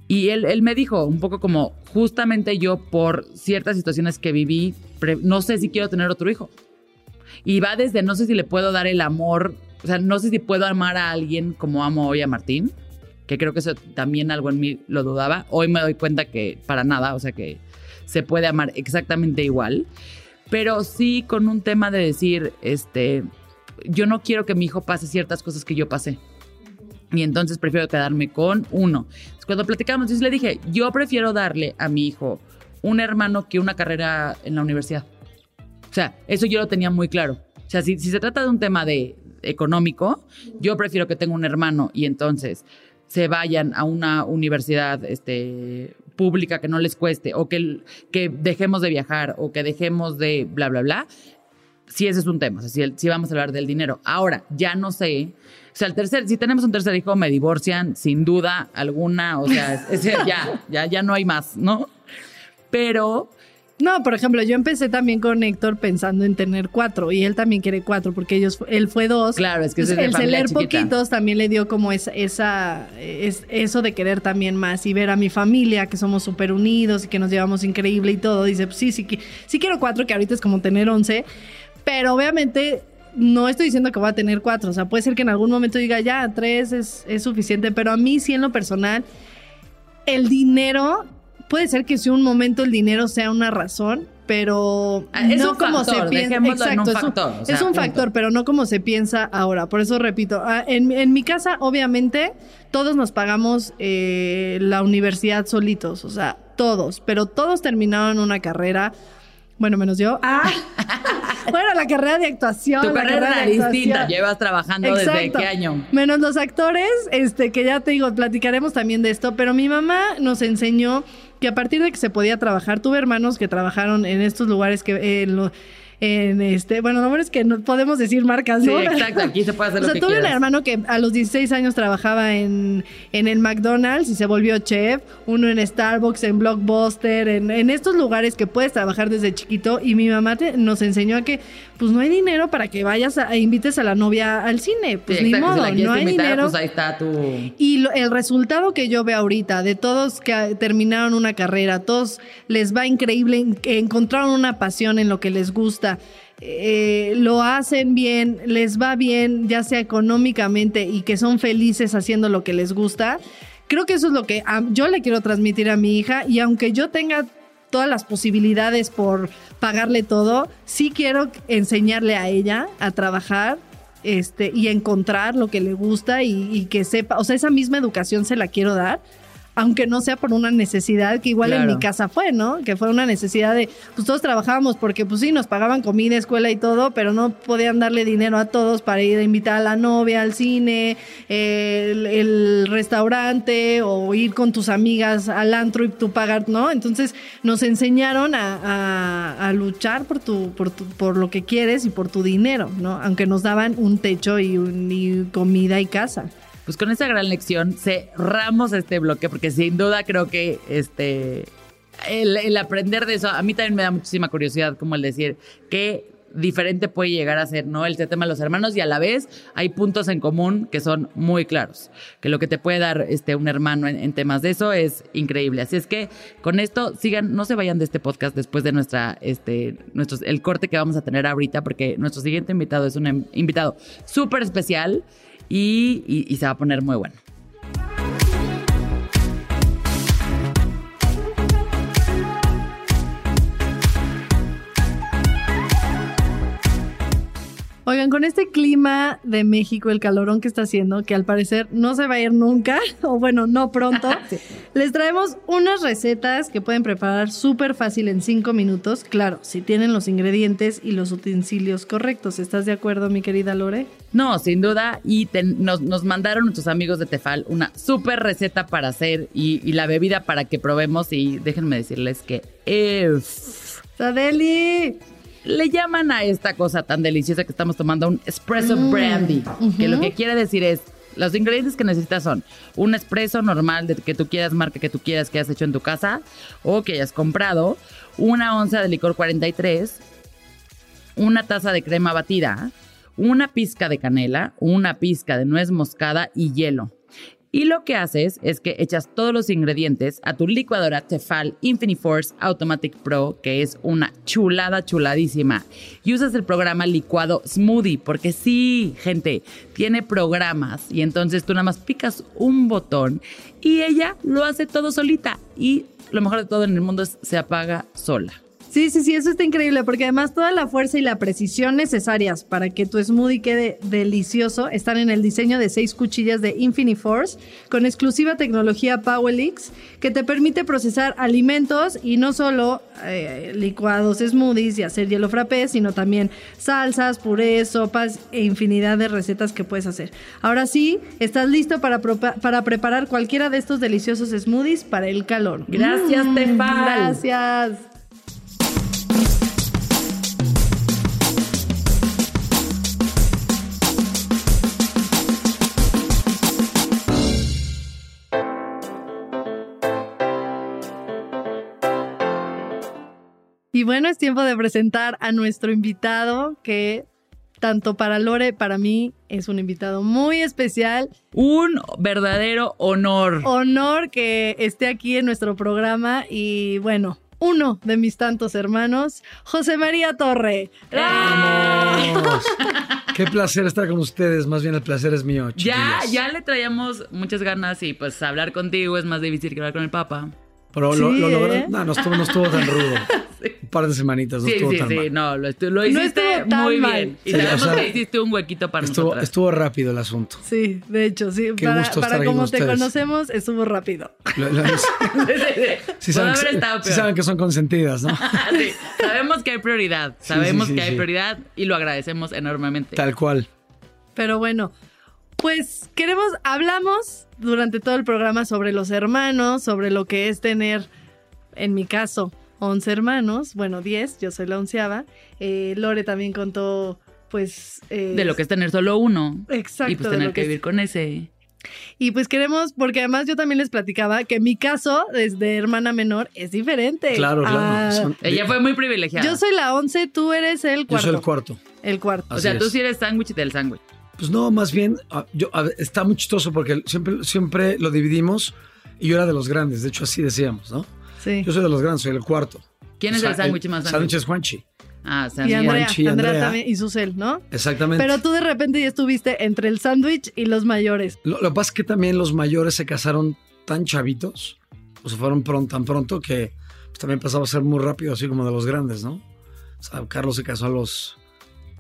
Y él, él, me dijo un poco como, justamente yo por ciertas situaciones que viví, no sé si quiero tener otro hijo. Y va desde no sé si le puedo dar el amor, o sea, no sé si puedo amar a alguien como amo hoy a Martín, que creo que eso también algo en mí lo dudaba. Hoy me doy cuenta que para nada, o sea, que se puede amar exactamente igual. Pero sí con un tema de decir, este, yo no quiero que mi hijo pase ciertas cosas que yo pasé. Y entonces prefiero quedarme con uno. Cuando platicamos, yo le dije, yo prefiero darle a mi hijo un hermano que una carrera en la universidad. O sea, eso yo lo tenía muy claro. O sea, si, se trata de un tema de económico, yo prefiero que tenga un hermano y entonces se vayan a una universidad este, pública que no les cueste, o que, que dejemos de viajar, o que dejemos de bla, bla, bla. Si ese es un tema, o sea, si, vamos a hablar del dinero. Ahora, ya no sé. O sea, el tercer, si tenemos un tercer hijo, me divorcian, sin duda alguna. O sea, ya, ya, ya no hay más, ¿no? Pero no, por ejemplo, yo empecé también con Héctor pensando en tener cuatro y él también quiere cuatro porque ellos, él fue dos. Claro, es que es el ser poquitos también le dio como esa, esa es, eso de querer también más y ver a mi familia que somos súper unidos y que nos llevamos increíble y todo. Dice, pues sí, sí, sí quiero cuatro, que ahorita es como tener once, pero obviamente no estoy diciendo que voy a tener cuatro. O sea, puede ser que en algún momento diga, ya, tres es, es suficiente, pero a mí sí en lo personal, el dinero puede ser que si un momento el dinero sea una razón, pero ah, es no como se piensa. Exacto, un factor, es un, factor, pero no como se piensa ahora. Por eso repito, ah, en, mi casa, obviamente, todos nos pagamos eh, la universidad solitos, o sea, todos, pero todos terminaron una carrera. Bueno, menos yo. Ah, bueno, la carrera de actuación. Tu carrera, distinta. Llevas trabajando desde qué año. Menos los actores, este, que ya te digo, platicaremos también de esto, pero mi mamá nos enseñó que a partir de que se podía trabajar, tuve hermanos que trabajaron en estos lugares que en, en este, bueno, no es que no podemos decir marcas, ¿no? Sí, exacto, aquí se puede hacer o sea, tuve un hermano que a los 16 años trabajaba en, en el McDonald's y se volvió chef, uno en Starbucks, en Blockbuster, en, en estos lugares que puedes trabajar desde chiquito y mi mamá nos enseñó a que pues no hay dinero para que vayas a, e invites a la novia al cine. Pues ni modo, no hay dinero. Pues ahí está tu... Y el resultado que yo veo ahorita de todos que terminaron una carrera, todos les va increíble, encontraron una pasión en lo que les gusta. Eh, lo hacen bien, les va bien, ya sea económicamente y que son felices haciendo lo que les gusta. Creo que eso es lo que yo le quiero transmitir a mi hija y aunque yo tenga todas las posibilidades por pagarle todo, sí quiero enseñarle a ella a trabajar este, y encontrar lo que le gusta y, y que sepa, o sea, esa misma educación se la quiero dar aunque no sea por una necesidad que igual en mi casa fue, ¿no? Que fue una necesidad de, pues todos trabajábamos porque pues sí, nos pagaban comida, escuela y todo, pero no podían darle dinero a todos para ir a invitar a la novia al cine, el, restaurante o ir con tus amigas al antro y tú pagar, ¿no? Entonces nos enseñaron a, luchar por, tu, por, por lo que quieres y por tu dinero, ¿no? Aunque nos daban un techo y, y comida y casa pues con esa gran lección cerramos este bloque porque sin duda creo que este el, aprender de eso a mí también me da muchísima curiosidad como el decir que diferente puede llegar a ser, ¿no? El tema de los hermanos y a la vez hay puntos en común que son muy claros. Que lo que te puede dar este, un hermano en, temas de eso es increíble. Así es que con esto sigan, no se vayan de este podcast después de nuestra, este, nuestros, el corte que vamos a tener ahorita, porque nuestro siguiente invitado es un invitado súper especial y se va a poner muy bueno. Oigan, con este clima de México, el calorón que está haciendo, que al parecer no se va a ir nunca, o bueno, no pronto, les traemos unas recetas que pueden preparar súper fácil en cinco minutos. Claro, si tienen los ingredientes y los utensilios correctos. ¿Estás de acuerdo, mi querida Lore? No, sin duda. Y nos, mandaron nuestros amigos de Tefal una súper receta para hacer y, la bebida para que probemos. Y déjenme decirles que es. ¡Sadeli! Le llaman a esta cosa tan deliciosa que estamos tomando un espresso mm, brandy, que lo que quiere decir es, los ingredientes que necesitas son un espresso normal de que tú quieras, marca que tú quieras, que hayas hecho en tu casa o que hayas comprado, una onza de licor 43, una taza de crema batida, una pizca de canela, una pizca de nuez moscada y hielo. Y lo que haces es que echas todos los ingredientes a tu licuadora Tefal Infiniforce Automatic Pro, que es una chulada chuladísima. Y usas el programa licuado Smoothie, porque sí, gente, tiene programas y entonces tú nada más picas un botón y ella lo hace todo solita. Y lo mejor de todo en el mundo es se apaga sola. Sí, sí, sí, eso está increíble porque además toda la fuerza y la precisión necesarias para que tu smoothie quede delicioso están en el diseño de seis cuchillas de Infiniforce con exclusiva tecnología Powelix que te permite procesar alimentos y no solo eh, licuados, smoothies y hacer hielo frappé, sino también salsas, purés, sopas e infinidad de recetas que puedes hacer. Ahora sí, estás listo para, para preparar cualquiera de estos deliciosos smoothies para el calor. Gracias, mm, Gracias. Y bueno, es tiempo de presentar a nuestro invitado que tanto para Lore, para mí, es un invitado muy especial. Un verdadero honor. Honor que esté aquí en nuestro programa y bueno, uno de mis tantos hermanos, José María Torre. ¡Vamos! Qué placer estar con ustedes, más bien el placer es mío. Ya, ya le traíamos muchas ganas y pues hablar contigo es más difícil que hablar con el Papa. Pero lo, lo, ¿eh? No, no estuvo, no estuvo tan rudo. Un par de semanitas, no estuvo tan sí, mal. Sí, no, lo, lo hiciste muy bien. Y sabemos que hiciste un huequito para estuvo, nosotros. Estuvo rápido el asunto. Sí, de hecho, sí. Qué para, gusto para como te conocemos, estuvo rápido. sí, saben, sí saben que son consentidas, ¿no? sí, sabemos que hay prioridad. Sabemos que hay prioridad y lo agradecemos enormemente. Tal cual. Pero bueno, pues queremos, hablamos durante todo el programa sobre los hermanos, sobre lo que es tener, en mi caso, 11 hermanos, bueno, 10, yo soy la onceava. Eh, Lore también contó, pues... Eh, de lo que es tener solo uno. Exacto. Y pues tener que, vivir con ese. Y pues queremos, porque además yo también les platicaba que mi caso desde hermana menor es diferente. Claro, claro. Ella fue muy privilegiada. Yo soy la 11, tú eres el cuarto. Yo soy el cuarto. El cuarto. o sea, tú sí eres sándwich del sándwich. Pues no, más bien, ah, yo, está muy chistoso porque siempre, siempre lo dividimos y yo era de los grandes, de hecho así decíamos, ¿no? Sí. Yo soy de los grandes, soy el cuarto. ¿Quién es el sándwich más sándwich? Sándwich es Juanchi. Ah. Y Andrea, Juanchi, Andrea, también, y Susel, ¿no? Exactamente. Pero tú de repente ya estuviste entre el sándwich y los mayores. Lo, que pasa es que también los mayores se casaron tan chavitos, o se fueron pronto, tan pronto que pues, también pasaba a ser muy rápido, así como de los grandes, ¿no? O sea, Carlos se casó a los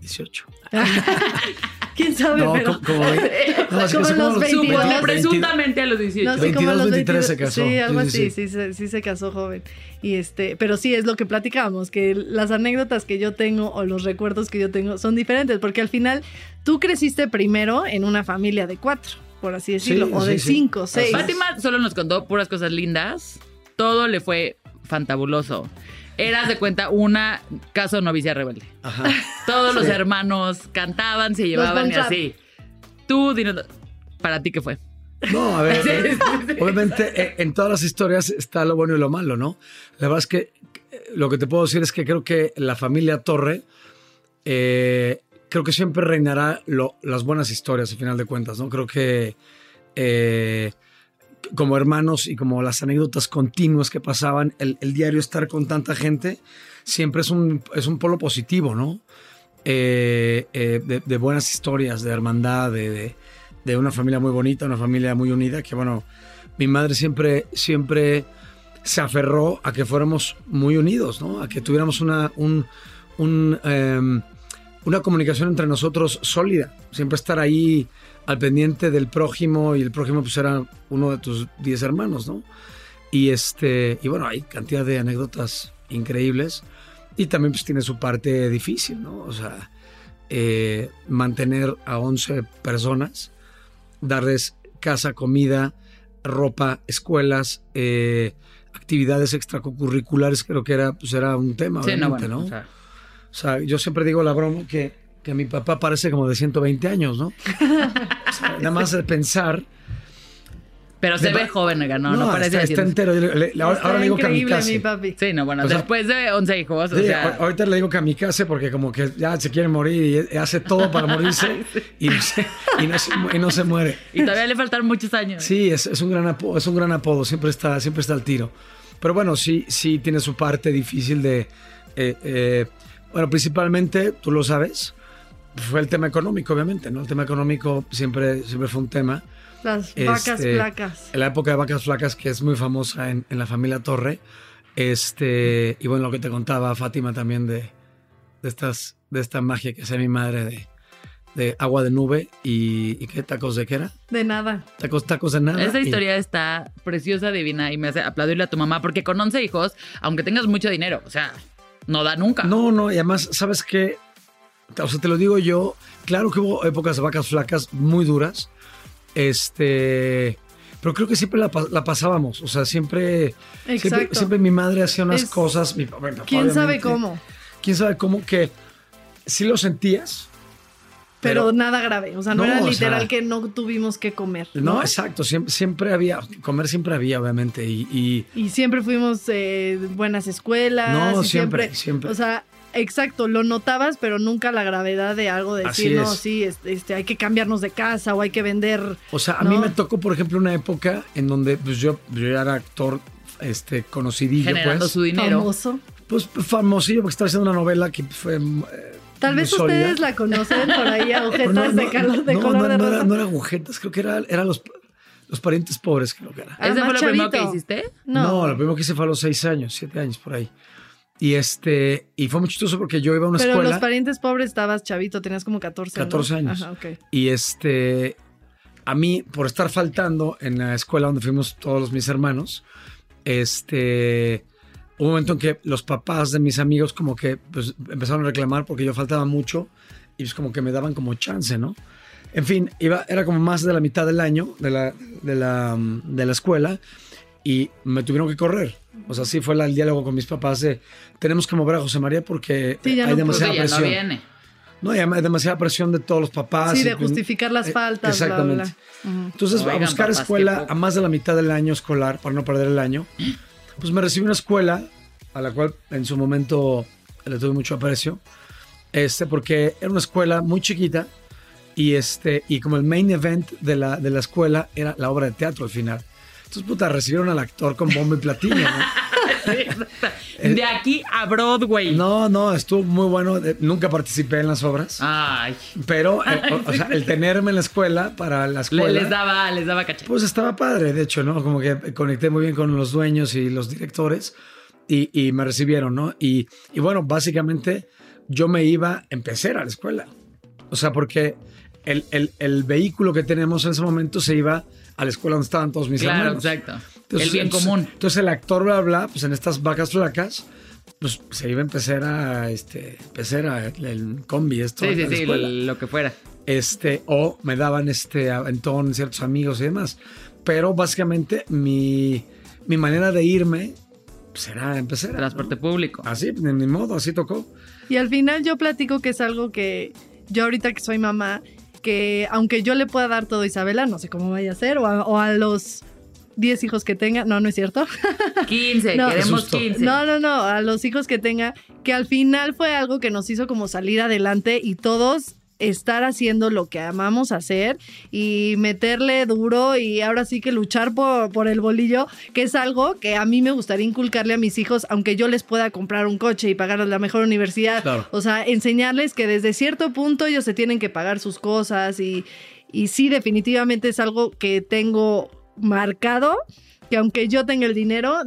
18. ¿Quién sabe? No, pero... como, como, los presuntamente a los 18. No, 22, 23 se casó. Sí, algo así, sí, sí, se casó joven. Y este, pero sí es lo que platicábamos, que las anécdotas que yo tengo o los recuerdos que yo tengo son diferentes, porque al final tú creciste primero en una familia de cuatro, por así decirlo, o de cinco, seis. Fátima solo nos contó puras cosas lindas, todo le fue fantabuloso eras de cuenta una caso novicia rebelde. Ajá. Todos los hermanos cantaban, se llevaban y así. Tú, dinos, para ti, ¿qué fue? No, a ver, obviamente eh, en todas las historias está lo bueno y lo malo, ¿no? La verdad es que eh, lo que te puedo decir es que creo que la familia Torre eh, creo que siempre reinará las buenas historias, al final de cuentas, ¿no? Creo que eh, como hermanos y como las anécdotas continuas que pasaban, el, diario estar con tanta gente siempre es un, es un polo positivo, ¿no? Eh, de, buenas historias, de hermandad, de, de, una familia muy bonita, una familia muy unida, que bueno, mi madre siempre, siempre se aferró a que fuéramos muy unidos, ¿no? A que tuviéramos una, un, em, una comunicación entre nosotros sólida. Siempre estar ahí al pendiente del prójimo y el prójimo pues era uno de tus diez hermanos, ¿no? Y, este, y bueno, hay cantidad de anécdotas increíbles y también pues tiene su parte difícil, ¿no? O sea, eh, mantener a 11 personas, darles casa, comida, ropa, escuelas, eh, actividades extracurriculares, creo que era, pues era un tema, sí, no, ¿no? O sea, yo siempre digo la broma que, que mi papá parece como de 120 años, ¿no? nada más de pensar pero se ve joven, no, no, parece está, está entero. ahora le digo kamikaze. Mi papi. Sí, no, bueno, después de 11 hijos. O sea... Ahorita le digo kamikaze porque como que ya se quiere morir y hace todo para morirse y, no se, y, no se, y, no se, muere. Y todavía le faltan muchos años. Sí, es, es, un gran apodo, es un gran apodo, siempre está, siempre está al tiro. Pero bueno, sí, sí tiene su parte difícil de... Eh, eh, bueno, principalmente, tú lo sabes, fue el tema económico, obviamente, ¿no? El tema económico siempre, siempre fue un tema. Las vacas este, flacas. En la época de vacas flacas, que es muy famosa en, la familia Torre. Este, y bueno, lo que te contaba Fátima también de, de, estas, de esta magia que hace mi madre de, de agua de nube y, qué tacos de qué era? De nada. Tacos, tacos de nada. Esa historia está preciosa, divina y me hace aplaudirle a tu mamá porque con 11 hijos, aunque tengas mucho dinero, o sea, no da nunca. No, no, y además, ¿sabes qué? O sea, te lo digo yo, claro que hubo épocas de vacas flacas muy duras, este, pero creo que siempre la, pasábamos. O sea, siempre, siempre, mi madre hacía unas cosas. Mi, ¿Quién sabe cómo? ¿Quién sabe cómo? Que sí lo sentías. Pero, nada grave. O sea, no, era literal que no tuvimos que comer. No, exacto. Siempre, siempre, había. Comer siempre había, obviamente. Y, y, siempre fuimos eh, buenas escuelas. No, siempre, siempre. O sea, Exacto, lo notabas, pero nunca la gravedad de algo de decir, no, sí, este, hay que cambiarnos de casa o hay que vender. O sea, a mí me tocó, por ejemplo, una época en donde pues, yo, yo era actor este, conocidillo. Generando pues. su dinero. Famoso. Pues famosillo, porque estaba haciendo una novela que fue. Eh, Tal vez ustedes la conocen por ahí, agujetas de, color de color no, Era, no era agujetas, creo que eran era los, los parientes pobres, creo que era. ¿Ese fue lo primero que hiciste? No. no, lo primero que hice fue a los seis años, siete años por ahí. Y este, y fue muy chistoso porque yo iba a una escuela. Pero los parientes pobres estabas chavito, tenías como 14 años. 14 años. Ajá, okay. Y este, a mí, por estar faltando en la escuela donde fuimos todos mis hermanos, este, hubo un momento en que los papás de mis amigos como que pues, empezaron a reclamar porque yo faltaba mucho y pues como que me daban como chance, ¿no? En fin, iba, era como más de la mitad del año de la, de la, de la escuela y me tuvieron que correr. O sea, sí fue el diálogo con mis papás de tenemos que mover a José María porque hay demasiada presión. No, viene. no, hay demasiada presión de todos los papás. Sí, de justificar las eh, faltas. Exactamente. Entonces, a buscar escuela a más de la mitad del año escolar, para no perder el año, pues me recibí una escuela a la cual en su momento le tuve mucho aprecio, este, porque era una escuela muy chiquita y, este, y como el main event de la, de la escuela era la obra de teatro al final. Entonces, puta, recibieron al actor con bombo y platillo, de aquí a Broadway. No, no, estuvo muy bueno. Nunca participé en las obras. Ay. Pero, eh, o, sea, el tenerme en la escuela, para la escuela. les daba, les daba caché. Pues estaba padre, de hecho, ¿no? Como que conecté muy bien con los dueños y los directores y, me recibieron, ¿no? Y, y, bueno, básicamente yo me iba, empecé a la escuela. O sea, porque el, el, el vehículo que tenemos en ese momento se iba a la escuela donde estaban todos mis claro, hermanos. exacto. el bien común. Entonces el actor, bla, bla, pues en estas vacas flacas, pues se iba a empezar a, este, empezar a, el combi, esto. Sí, sí, sí, lo que fuera. Este, o me daban este aventón ciertos amigos y demás. Pero básicamente mi, mi manera de irme pues era empezar. Transporte público. Así, de mi modo, así tocó. Y al final yo platico que es algo que yo ahorita que soy mamá, que aunque yo le pueda dar todo a Isabela, no sé cómo vaya a ser, o a, los 10 hijos que tenga, no, no es cierto. 15, no, queremos 15. No, no, no, a los hijos que tenga, que al final fue algo que nos hizo como salir adelante y todos estar haciendo lo que amamos hacer y meterle duro y ahora sí que luchar por, por, el bolillo, que es algo que a mí me gustaría inculcarle a mis hijos, aunque yo les pueda comprar un coche y pagar la mejor universidad. O sea, enseñarles que desde cierto punto ellos se tienen que pagar sus cosas y, y sí, definitivamente es algo que tengo marcado, que aunque yo tenga el dinero,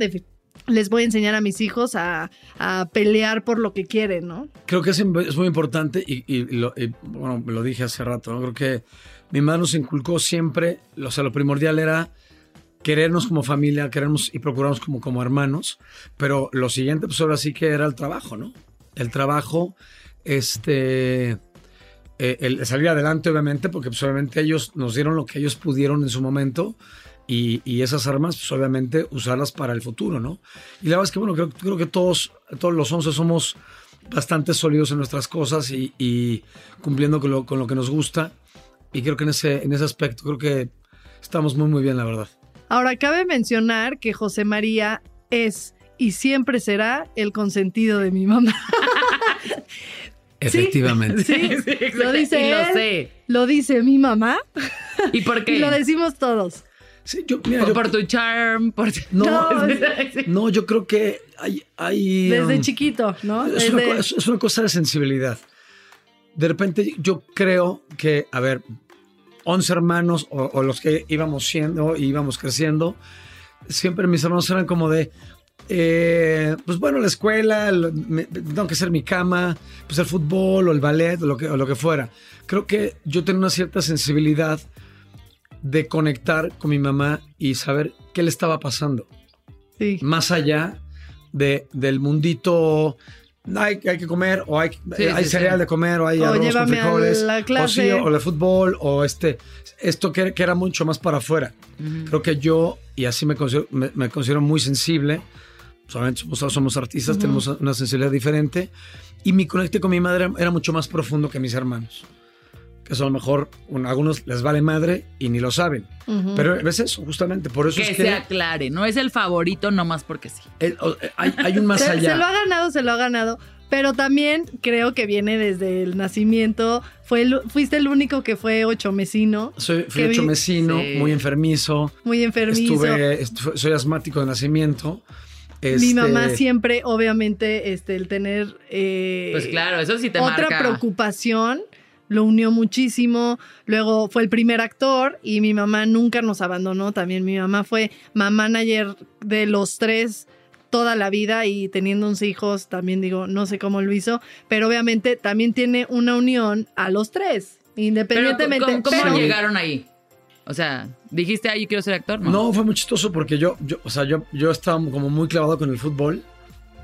les voy a enseñar a mis hijos a, pelear por lo que quieren, ¿no? Creo que es, muy importante y, lo, bueno, lo dije hace rato, ¿no? Creo que mi madre nos inculcó siempre, o sea, lo primordial era querernos como familia, querernos y procurarnos como, como hermanos, pero lo siguiente, pues ahora sí que era el trabajo, ¿no? El trabajo, este, eh, el salir adelante, obviamente, porque pues, obviamente ellos nos dieron lo que ellos pudieron en su momento y, esas armas, pues obviamente, usarlas para el futuro, ¿no? Y la verdad es que, bueno, creo, creo que todos, todos los 11 somos bastante sólidos en nuestras cosas y, cumpliendo con lo, con lo, que nos gusta. Y creo que en ese, en ese aspecto, creo que estamos muy, muy bien, la verdad. Ahora, cabe mencionar que José María es y siempre será el consentido de mi mamá. Efectivamente. Sí, lo dice él, lo sé. Lo dice mi mamá. ¿Y por qué? Y lo decimos todos. Sí, yo, mira, por, tu charm, por No, no, yo creo que hay... hay Desde um, chiquito, ¿no? Es, Una, cosa de sensibilidad. De repente yo creo que, a ver, 11 hermanos o, los que íbamos siendo y íbamos creciendo, siempre mis hermanos eran como de, eh, pues bueno, la escuela, tengo que hacer mi cama, pues el fútbol o el ballet o lo que, o lo que fuera. Creo que yo tengo una cierta sensibilidad de conectar con mi mamá y saber qué le estaba pasando. Sí. Más allá de, del mundito, hay, hay que comer, o hay, hay cereal de comer, o hay arroz con frijoles, o sí, o el fútbol, o este, esto que, que era mucho más para afuera. Creo que yo, y así me considero, me, considero muy sensible, solamente somos, somos artistas, tenemos una sensibilidad diferente, y mi conecte con mi madre era mucho más profundo que mis hermanos que eso a lo mejor a algunos les vale madre y ni lo saben. Pero es eso, justamente. Por eso que es que. se aclare, no es el favorito nomás porque sí. hay, un más allá. Se lo ha ganado, se lo ha ganado. Pero también creo que viene desde el nacimiento. Fue fuiste el único que fue ocho mesino. Soy, fui ocho mesino, muy enfermizo. Muy enfermizo. Estuve, soy asmático de nacimiento. Mi mamá este siempre, obviamente, este, el tener. Eh, pues claro, eso sí te Otra preocupación lo unió muchísimo. Luego fue el primer actor y mi mamá nunca nos abandonó. También mi mamá fue mamá manager de los tres toda la vida y teniendo 11 hijos, también digo, no sé cómo lo hizo, pero obviamente también tiene una unión a los tres, independientemente. ¿Cómo, llegaron ahí? O sea, dijiste, ahí quiero ser actor, ¿no? No, fue muy chistoso porque yo, yo o sea, yo, yo estaba como muy clavado con el fútbol.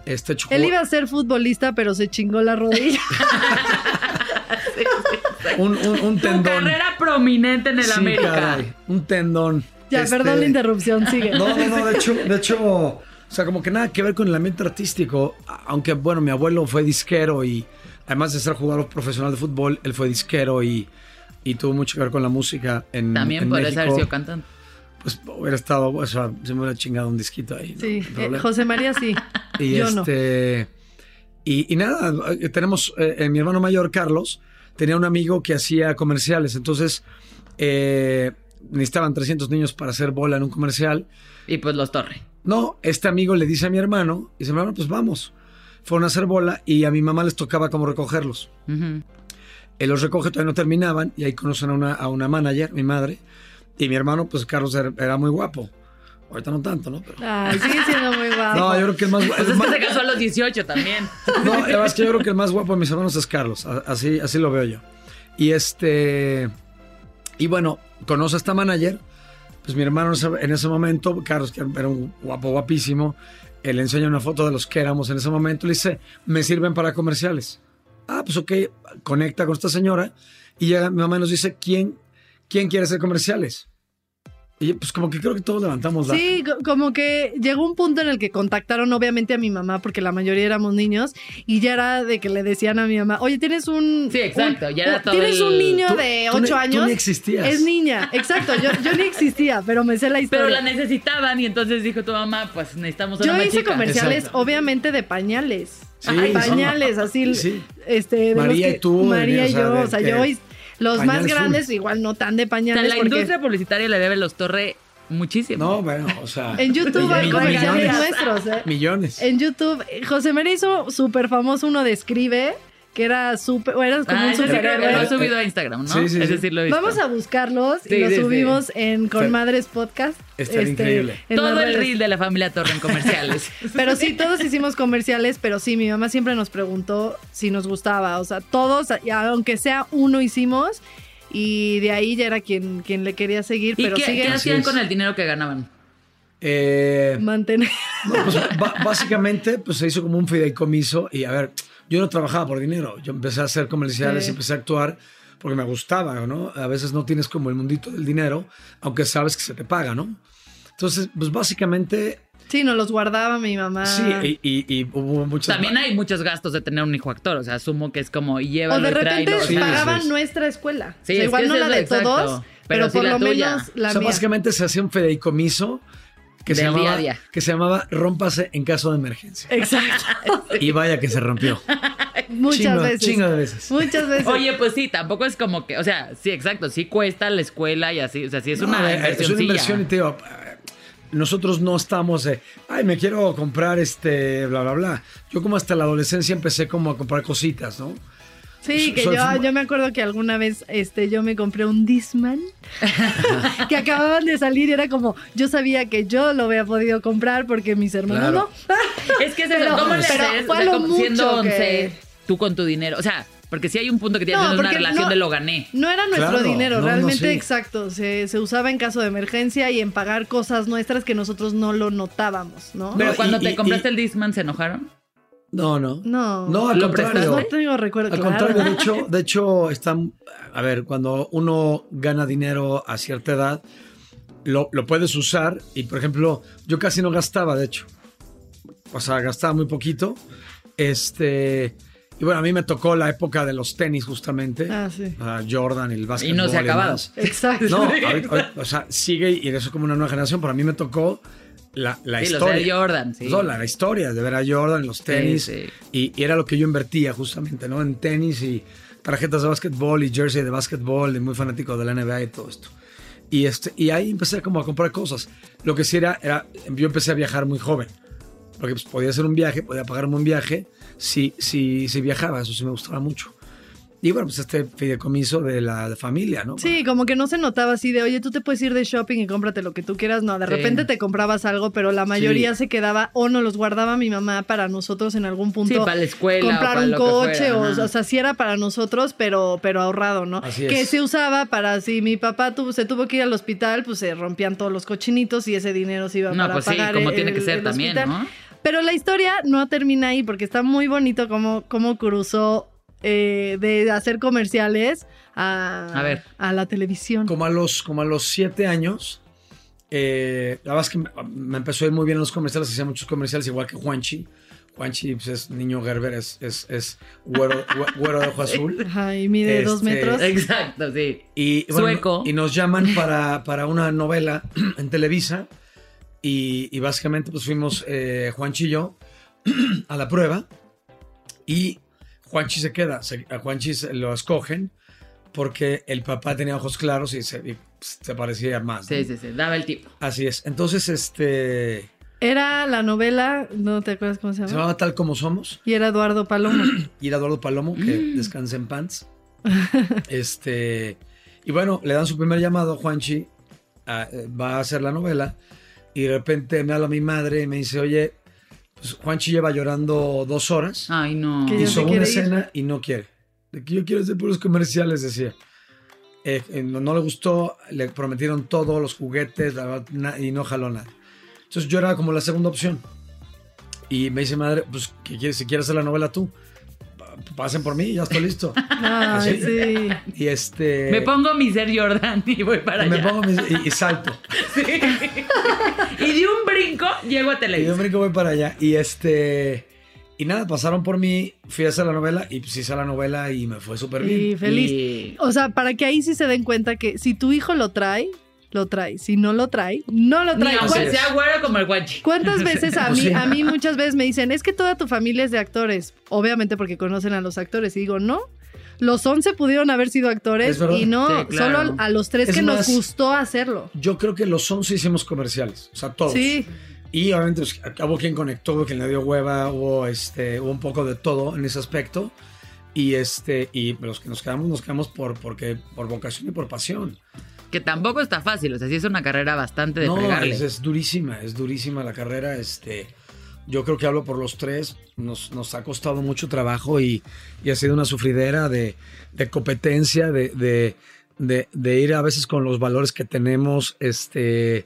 Este Él iba a ser futbolista, pero se chingó la rodilla. un, un, tendón. carrera prominente en el América. un tendón. Ya, perdón la este, interrupción, sigue. No, no, no, de hecho, de hecho, o sea, como que nada que ver con el ambiente artístico. Aunque, bueno, mi abuelo fue disquero y además de ser jugador profesional de fútbol, él fue disquero y, y tuvo mucho que ver con la música en También podría haber sido cantante. Pues hubiera estado, o sea, se me hubiera chingado un disquito ahí. Sí, eh, José María sí. Y Yo este, Y, nada, eh, tenemos eh, mi hermano mayor, Carlos, tenía un amigo que hacía comerciales, entonces eh, necesitaban 300 niños para hacer bola en un comercial. Y pues los torre. No, este amigo le dice a mi hermano, y dice, hermano, pues vamos. Fueron a hacer bola y a mi mamá les tocaba como recogerlos. Él los recoge, todavía no terminaban, y ahí conocen a una, a una manager, mi madre, y mi hermano, pues Carlos era muy guapo. Ahorita no tanto, ¿no? Pero... Ah, sigue siendo muy guapo. No, yo creo que el más guapo. Pues se casó a los 18 también. No, la verdad es que yo creo que el más guapo de mis hermanos es Carlos. Así, así lo veo yo. Y este. Y bueno, conoce a esta manager. Pues mi hermano en ese momento, Carlos, que era un guapo, guapísimo, él le enseña una foto de los que éramos en ese momento. Le dice, me sirven para comerciales. Ah, pues ok, conecta con esta señora. Y llega mi mamá y nos dice, ¿quién, quién quiere hacer comerciales? Y pues como que creo que todos levantamos la... Sí, como que llegó un punto en el que contactaron obviamente a mi mamá, porque la mayoría éramos niños, y ya era de que le decían a mi mamá, oye, tienes un... Sí, exacto, ya era todo Tienes un niño de 8 años. Tú ni existías. Es niña, exacto, yo, yo ni existía, pero me sé la historia. Pero la necesitaban y entonces dijo tu mamá, pues necesitamos una Yo hice comerciales, obviamente, de pañales. Sí, pañales, así. Sí. Este, María y tú. María y yo, o sea, yo los más grandes, igual no tan de pañales. O sea, la industria publicitaria le debe los torre muchísimo. No, bueno, o sea. En YouTube hay comerciales nuestros, ¿eh? Millones. En YouTube, José María hizo súper famoso uno de Escribe que era súper, era como ah, un superhéroe. Lo he subido a Instagram, ¿no? Sí, sí, es decir, lo he visto. Vamos a buscarlos y los subimos en Con Madres Podcast. Está este, increíble. Todo el reel de la familia Torre en comerciales. pero sí, todos hicimos comerciales, pero sí, mi mamá siempre nos preguntó si nos gustaba. O sea, todos, aunque sea uno hicimos, y de ahí ya era quien, quien le quería seguir. ¿Y pero qué, ¿qué hacían con el dinero que ganaban? Eh, Mantener. pues, básicamente, pues se hizo como un fideicomiso y a ver, yo no trabajaba por dinero, yo empecé a hacer comerciales y empecé a actuar porque me gustaba, ¿no? A veces no tienes como el mundito del dinero, aunque sabes que se te paga, ¿no? Entonces, pues básicamente... Sí, nos los guardaba mi mamá. Sí, y, hubo muchos... También hay muchos gastos de tener un hijo actor, o sea, asumo que es como, y lleva O de repente pagaban nuestra escuela. Sí, igual no la de todos, pero, por lo menos la O sea, básicamente se hacía un fideicomiso que, se llamaba, que se llamaba Rómpase en caso de emergencia. Exacto. y vaya que se rompió. Muchas veces. Chingo de veces. Muchas veces. Oye, pues sí, tampoco es como que, o sea, sí, exacto, sí cuesta la escuela y así, o sea, sí es una inversión. Es una inversión y te digo, nosotros no estamos de, ay, me quiero comprar este, bla, bla, bla. Yo como hasta la adolescencia empecé como a comprar cositas, ¿no? Sí, que yo, yo me acuerdo que alguna vez este, yo me compré un Disman que acababan de salir y era como, yo sabía que yo lo había podido comprar porque mis hermanos no. es que se pero, ¿cómo le pero siendo 11, tú con tu dinero? O sea, porque si hay un punto que tienes una relación de lo gané. No era nuestro dinero, realmente exacto. Se, se, usaba en caso de emergencia y en pagar cosas nuestras que nosotros no lo notábamos, ¿no? Pero cuando te compraste el Disman, ¿se enojaron? No, no. No. No, al contrario. No tengo recuerdo. Al contrario, de hecho, de hecho, están. A ver, cuando uno gana dinero a cierta edad, lo, lo, puedes usar. Y por ejemplo, yo casi no gastaba, de hecho. O sea, gastaba muy poquito. Este. Y bueno, a mí me tocó la época de los tenis, justamente. Ah, sí. Jordan el básquetbol. Y no se ha acabado. Exacto. No, o sea, sigue y eso es como una nueva generación. Pero a mí me tocó la, la historia. de Jordan, sí. No, la, historia de ver a Jordan, los tenis. Y, era lo que yo invertía justamente, ¿no? En tenis y tarjetas de básquetbol y jersey de básquetbol, y muy fanático de la NBA y todo esto. Y, este, y ahí empecé como a comprar cosas. Lo que sí era, era yo empecé a viajar muy joven. Porque pues, podía hacer un viaje, podía pagarme un viaje si, si, si viajaba, eso sí me gustaba mucho. Y bueno, pues este fideicomiso de la familia, ¿no? Sí, como que no se notaba así de, oye, tú te puedes ir de shopping y cómprate lo que tú quieras. No, de repente te comprabas algo, pero la mayoría se quedaba o no los guardaba mi mamá para nosotros en algún punto. Sí, para la escuela. Comprar un coche, o, o, sea, sí era para nosotros, pero, pero ahorrado, ¿no? Así que se usaba para si mi papá tuvo, se tuvo que ir al hospital, pues se rompían todos los cochinitos y ese dinero se iba no, para pues pagar. Sí, como tiene que ser también, ¿no? Pero la historia no termina ahí porque está muy bonito cómo, cómo cruzó eh, de hacer comerciales a, a, la televisión. Como a los, como a los siete años, eh, la verdad es que me empezó a ir muy bien en los comerciales, hacía muchos comerciales, igual que Juanchi. Juanchi pues, es niño Gerber, es, es, es güero, de ojo azul. Ajá, y mide dos este, metros. Exacto, sí. Y, Sueco. Y nos llaman para, para una novela en Televisa. Y, y básicamente pues fuimos eh, Juanchi y yo a la prueba. Y Juanchi se queda, a Juanchi lo escogen porque el papá tenía ojos claros y se, parecía más. Sí, sí, sí, daba el tipo. Así es. Entonces, este... Era la novela, ¿no te acuerdas cómo se llama? Se llamaba Tal Como Somos. Y era Eduardo Palomo. y era Eduardo Palomo, que mm. descansa en pants. este... Y bueno, le dan su primer llamado a Juanchi, va a hacer la novela, y de repente me habla mi madre y me dice, oye, pues, Juanchi lleva llorando dos horas. Ay, no. Hizo una escena y no quiere. De que yo quiero hacer puros comerciales, decía. Eh, eh, no, le gustó, le prometieron todos los juguetes y no jaló nada. Entonces yo era como la segunda opción. Y me dice madre, pues, ¿qué quieres? Si quieres hacer la novela tú. Pasen por mí, ya estoy listo. Ay, sí. Y este. Me pongo mi ser Jordan y voy para me allá. pongo mi- y, y salto. Sí. Y de un brinco llego a Y yo Televisa. brinco voy para allá. Y este. Y nada, pasaron por mí, fui a hacer la novela y pues hice la novela y me fue súper bien. Y feliz. Y- O sea, para que ahí sí se den cuenta que si tu hijo lo trae, lo trae. Si no lo trae, no lo Ni trae. aunque ¿Cuál- sea güero como el guachi. ¿Cuántas veces a Pues mí, a mí muchas veces me dicen, es que toda tu familia es de actores? Obviamente porque conocen a los actores. Y digo, no. Los 11 pudieron haber sido actores y no, Sí, claro. solo a los tres Es que más- nos gustó hacerlo. Yo creo que los 11 hicimos comerciales, o sea, todos. Sí, Y obviamente pues, hubo quien conectó, hubo quien le dio hueva, hubo, este, hubo un poco de todo en ese aspecto. Y este y los que nos quedamos, nos quedamos por, porque, por vocación y por pasión. Que tampoco está fácil. O sea, sí es una carrera bastante de no, fregarle. es, es durísima, es durísima la carrera. Este, yo creo que hablo por los tres. Nos, nos ha costado mucho trabajo y, y ha sido una sufridera de, de competencia, de, de, de- de ir a veces con los valores que tenemos. Este,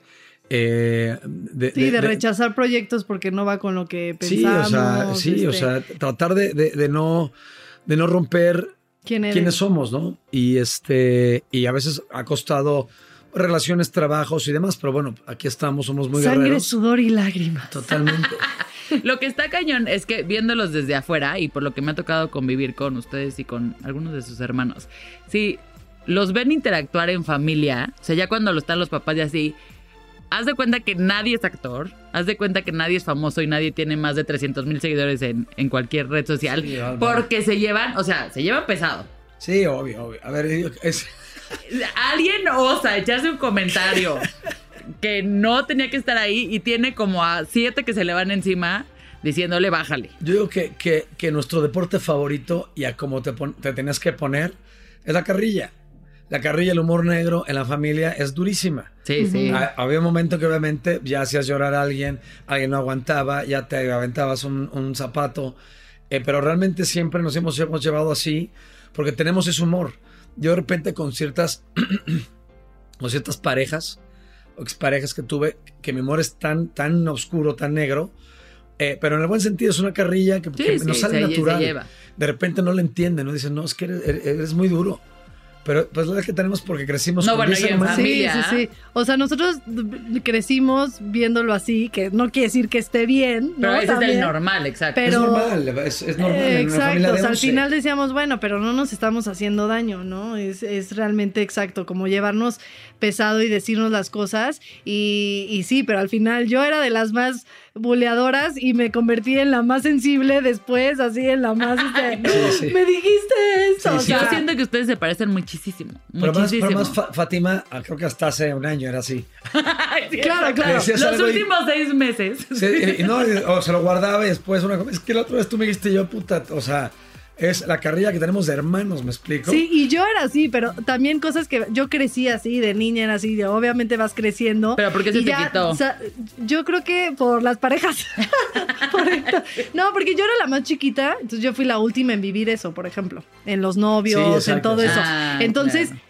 eh, de, sí, de, rechazar proyectos porque no va con lo que Sí, pensamos. o sea, sí, o sea, tratar de, de- de no, de no romper ¿quién eres? quiénes somos, ¿no? Y este, y a veces ha costado relaciones, trabajos y demás, pero bueno, aquí estamos, somos muy Sangre, guerreros. sudor y lágrimas. Totalmente. Lo que está cañón es que viéndolos desde afuera y por lo que me ha tocado convivir con ustedes y con algunos de sus hermanos, si los ven interactuar en familia, o sea, ya cuando lo están los papás y así, haz de cuenta que nadie es actor, haz de cuenta que nadie es famoso y nadie tiene más de 300 mil seguidores en, en cualquier red social, Sí, porque se llevan, o sea, se llevan pesado. Sí, obvio, obvio. A ver, es, Alguien osa echarse un comentario que no tenía que estar ahí y tiene como a siete que se le van encima diciéndole bájale. yo digo que, que, que nuestro deporte favorito y a cómo te, te tenías que poner es la carrilla. La carrilla, el humor negro en la familia es durísima. Sí, sí. Ha- Había un momento que obviamente ya hacías llorar a alguien, alguien no aguantaba, ya te aventabas un, un zapato, eh, pero realmente siempre nos hemos, hemos llevado así porque tenemos ese humor. Yo de repente con ciertas, con ciertas parejas o exparejas que tuve, que mi humor es tan, tan oscuro, tan negro, eh, pero en el buen sentido es una carrilla que, Sí, que sí, nos sale se- se natural. lleva. De repente no le entienden, ¿no? Dicen, no, es que eres, eres muy duro. Pero pues la verdad que tenemos porque crecimos No, con bueno, esa en manera. Sí, familia. sí, sí. O sea, nosotros crecimos viéndolo así, que no quiere decir que esté bien, ¿no? Pero ese es el normal, exacto. Pero- es normal, es, es normal. Eh, en una familia exacto, de o sea, al 11. final decíamos, bueno, pero no nos estamos haciendo daño, ¿no? Es, es realmente exacto, como llevarnos pesado y decirnos las cosas. Y, y sí, pero al final yo era de las más buleadoras y me convertí en la más sensible después, así en la más... este, Sí, sí. Me dijiste esto. Sí, o sí. Yo sea, siento que ustedes se parecen muchísimo. Pero más, muchísimo. pero más Fátima, ah, creo que hasta hace un año era así. Claro, claro. Los y- últimos seis meses. Sí, y, y no, y- o se lo guardaba y después una cosa. Es que la otra vez tú me dijiste yo, puta, o sea, es la carrilla que tenemos de hermanos, ¿me explico? Sí, y yo era así, pero también cosas que yo crecí así, de niña era así, de- obviamente vas creciendo. ¿Pero por qué se te quitó? o sea, yo creo que por las parejas. Por esto. no, porque yo era la más chiquita, entonces yo fui la última en vivir eso, por ejemplo, en los novios, Sí, en todo eso. Ah, entonces, claro.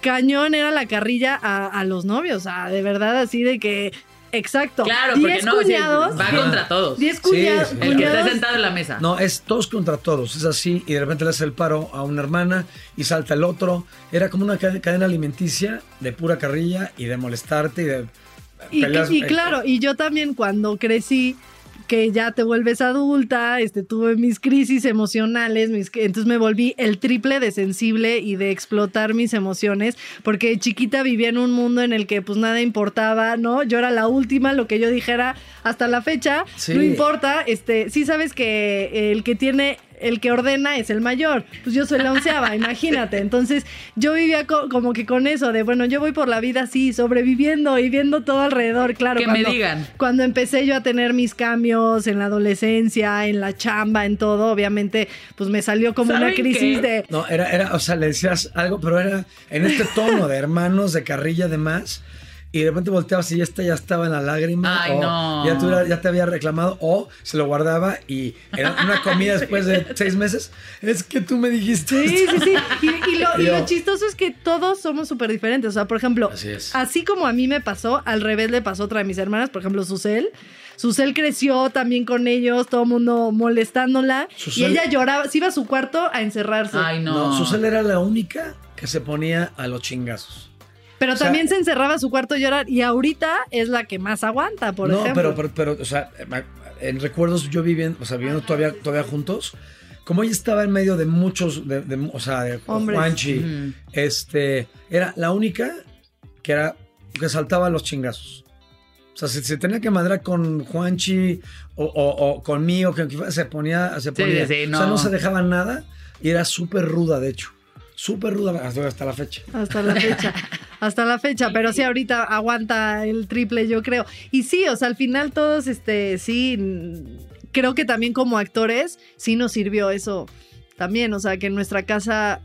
cañón era la carrilla a, a los novios, o sea, de verdad así de que, exacto, Claro, porque 10 no, cuñados, va contra todos. 10 Sí, cuña- sí. El que está cuñados sentado en la mesa. No, es todos contra todos, es así, y de repente le hace el paro a una hermana y salta el otro. Era como una cade- cadena alimenticia de pura carrilla y de molestarte y de Y, peleas- y claro, y yo también cuando crecí, que ya te vuelves adulta, este, tuve mis crisis emocionales, mis, entonces me volví el triple de sensible y de explotar mis emociones, porque chiquita vivía en un mundo en el que pues nada importaba, ¿no? Yo era la última, lo que yo dijera hasta la fecha, Sí. no importa, este, sí sabes que el que tiene el que ordena es el mayor. Pues yo soy la onceava, imagínate. Entonces yo vivía co- como que con eso de, bueno, yo voy por la vida así, sobreviviendo y viendo todo alrededor, claro. Que me digan. Cuando empecé yo a tener mis cambios en la adolescencia, en la chamba, en todo, obviamente, pues me salió como una ¿Saben crisis qué? de... No, era, era, o sea, le decías algo, pero era en este tono de hermanos, de carrilla, demás. Y de repente volteabas y ya, está, ya estaba en la lágrima. Ay, o no. Ya, te había reclamado o se lo guardaba y era una comida después de seis meses. Es que tú me dijiste. Sí, sí, sí. Y, y lo, y Yo- lo chistoso es que todos somos súper diferentes. O sea, por ejemplo, Así es. así como a mí me pasó, al revés le pasó a otra de mis hermanas, por ejemplo, Susel. Susel creció también con ellos, todo el mundo molestándola. y ella lloraba, se iba a su cuarto a encerrarse. Ay, no. no Susel era la única que se ponía a los chingazos. Pero también se encerraba a su cuarto a llorar y ahorita es la que más aguanta, por ejemplo. No, pero, pero, o sea, en recuerdos yo viviendo, o sea, viviendo todavía, todavía juntos, como ella estaba en medio de muchos, de, o sea, de Juanchi, este, era la única que era, que saltaba los chingazos. O sea, si se tenía que madrar con Juanchi o, o, conmigo, que se ponía, se ponía. O sea, no se dejaba nada y era súper ruda, de hecho. Súper ruda hasta la fecha. Hasta la fecha. hasta la fecha. Pero sí, ahorita aguanta el triple, yo creo. Y sí, o sea, al final todos, este, sí, creo que también como actores, sí nos sirvió eso también. O sea, que en nuestra casa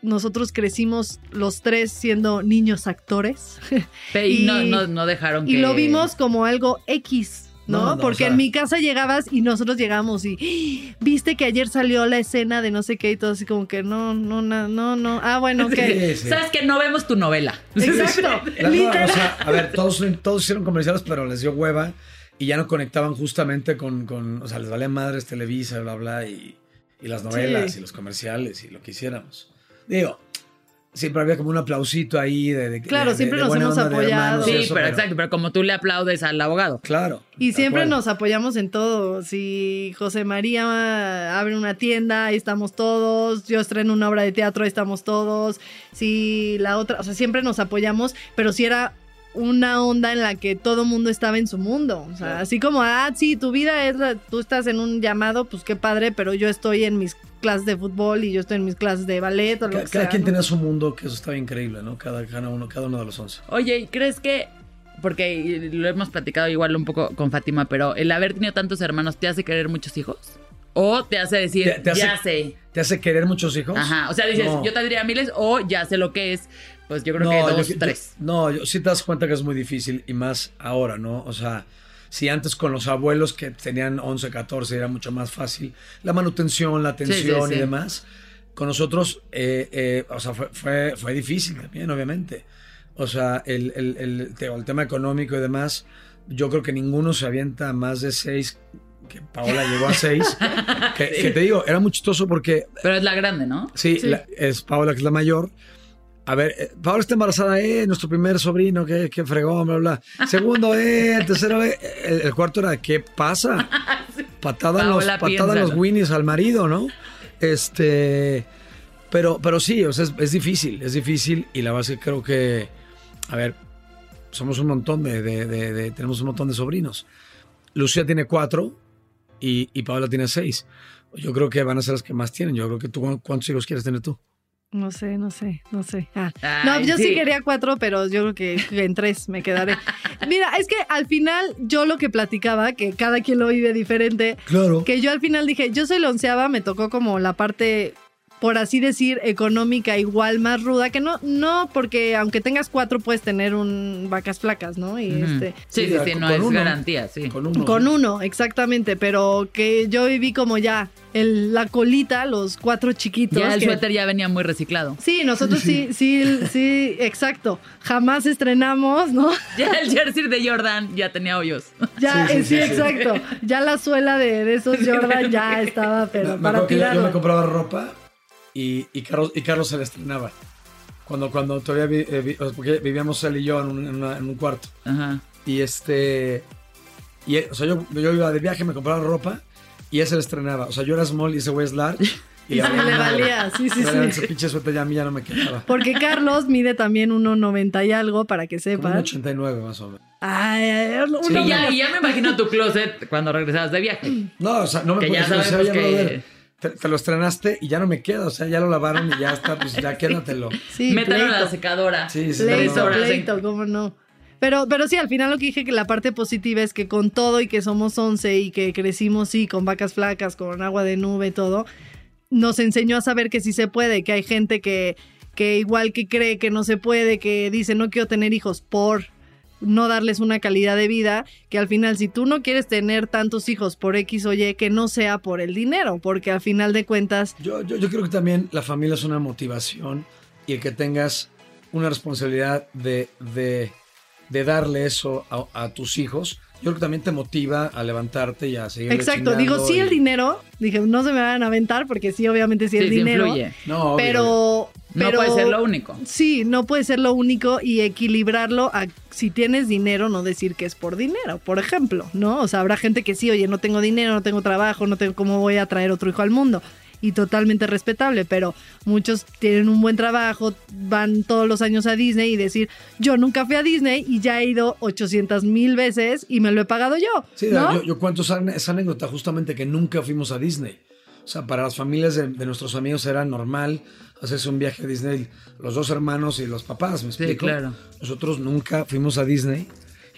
nosotros crecimos los tres siendo niños actores. y, no, no, dejaron que... Y lo vimos como algo X. ¿no? Porque en mi casa llegabas y nosotros llegamos y ¡Ah! viste que ayer salió la escena de no sé qué y todo así como que no, no, no, no, no. Ah, bueno, ok. Sabes que no vemos tu novela. Exacto. a ver, todos, todos hicieron comerciales, pero les dio hueva y ya no conectaban justamente con, con o sea, les valía madres Televisa, bla, bla, y, y las novelas y los comerciales y lo que hiciéramos. Digo, siempre había como un aplausito ahí de, claro siempre nos hemos apoyado. sí pero, exacto pero como tú le aplaudes al abogado. Claro y siempre nos apoyamos en todo. Si José María abre una tienda ahí estamos todos. Yo estreno una obra de teatro ahí estamos todos. Si la otra o sea siempre nos apoyamos pero si era una onda en la que todo mundo estaba en su mundo. O sea, así como, ah, sí, tu vida es, tú estás en un llamado, pues qué padre, pero yo estoy en mis clases de fútbol y yo estoy en mis clases de ballet o lo cada, que cada quien tenía su mundo, que eso estaba increíble, ¿no? Cada, cada, uno, cada uno de los once. Oye, ¿crees que porque lo hemos platicado igual un poco con Fátima, pero el haber tenido tantos hermanos te hace querer muchos hijos? ¿O te hace decir, ya sé? ¿Te hace querer muchos hijos? Ajá, o sea, dices, yo tendría miles o ya sé lo que es. Pues yo creo que dos, tres. no, yo, sí te das cuenta que es muy difícil y más ahora, ¿no? O sea, si antes con los abuelos que tenían 11, 14 era mucho más fácil la manutención, la atención y demás, con nosotros, eh, eh, o sea, fue, fue, difícil también, obviamente. O sea, el, el, el, el, tema económico y demás, yo creo que ninguno se avienta más de seis, que Paola llegó a seis. que, te digo, era muy chistoso porque... Pero es la grande, ¿no? Sí, es Paola que es la mayor. A ver, eh, Paola está embarazada, eh, nuestro primer sobrino, que, que fregó, bla, bla. Segundo, eh, el tercero, eh, el, cuarto era, ¿qué pasa? Patada en los, patada los winnies al marido, ¿no? Este, pero, pero sí, o sea, es, difícil, es difícil y la base creo que, a ver, somos un montón de, de, tenemos un montón de sobrinos. Lucía tiene cuatro y, y Paola tiene seis. Yo creo que van a ser las que más tienen. Yo creo que tú, ¿cuántos hijos quieres tener tú? No sé, no sé, no sé. Ah. no, yo sí. quería cuatro, pero yo creo que en tres me quedaré. Mira, es que al final yo lo que platicaba, que cada quien lo vive diferente. Claro. Que yo al final dije, yo soy la onceava, me tocó como la parte por así decir, económica igual más ruda, que no, no, porque aunque tengas cuatro puedes tener un vacas flacas, ¿no? Y este. Sí, sí, sí, no es garantía, sí. Con uno. Con uno, exactamente, pero que yo viví como ya el, la colita, los cuatro chiquitos. Ya el suéter ya venía muy reciclado. Sí, nosotros sí, sí, sí, exacto. Jamás estrenamos, ¿no? Ya el jersey de Jordan ya tenía hoyos. Ya, sí, exacto. Ya la suela de, esos Jordan ya estaba, pero para tirar. Yo me compraba ropa y, y, Carlos, y Carlos se le estrenaba. Cuando, cuando todavía eh, porque vivíamos él y yo en un, en, un cuarto. Ajá. Y este. Y, o sea, yo, yo iba de viaje, me compraba ropa y él se le estrenaba. O sea, yo era small y ese güey es large. Y, se le valía, sí, sí, sí. Ese pinche suerte ya a mí ya no me quedaba. Porque Carlos mide también 1,90 y algo, para que sepan. 1,89 más o menos. Ay, ay, y, ya, y ya me imagino tu closet cuando regresabas de viaje. No, o sea, no me puedes decir, que te, lo estrenaste y ya no me queda, o sea, ya lo lavaron y ya está, pues ya quédatelo. Sí, Métalo a la secadora. Sí, sí. Pleito, pleito, cómo no. Pero, pero sí, al final lo que dije que la parte positiva es que con todo y que somos 11 y que crecimos, sí, con vacas flacas, con agua de nube y todo, nos enseñó a saber que sí se puede, que hay gente que, que igual que cree que no se puede, que dice no quiero tener hijos por no darles una calidad de vida, que al final si tú no quieres tener tantos hijos por X o Y, que no sea por el dinero, porque al final de cuentas... Yo, yo, creo que también la familia es una motivación y el que tengas una responsabilidad de, de, de darle eso a, tus hijos yo creo que también te motiva a levantarte y a seguir. Exacto, digo, sí el dinero, dije, no se me van a aventar porque sí, obviamente sí, el dinero. Influye. No, pero, pero, No puede ser lo único. Sí, no puede ser lo único y equilibrarlo a si tienes dinero, no decir que es por dinero, por ejemplo, ¿no? O sea, habrá gente que sí, oye, no tengo dinero, no tengo trabajo, no tengo cómo voy a traer otro hijo al mundo y totalmente respetable, pero muchos tienen un buen trabajo, van todos los años a Disney y decir, yo nunca fui a Disney y ya he ido 800 mil veces y me lo he pagado yo. Sí, yo, yo, cuento esa, anécdota justamente que nunca fuimos a Disney. O sea, para las familias de, nuestros amigos era normal hacerse un viaje a Disney, los dos hermanos y los papás, ¿me explico? Sí, claro. Nosotros nunca fuimos a Disney.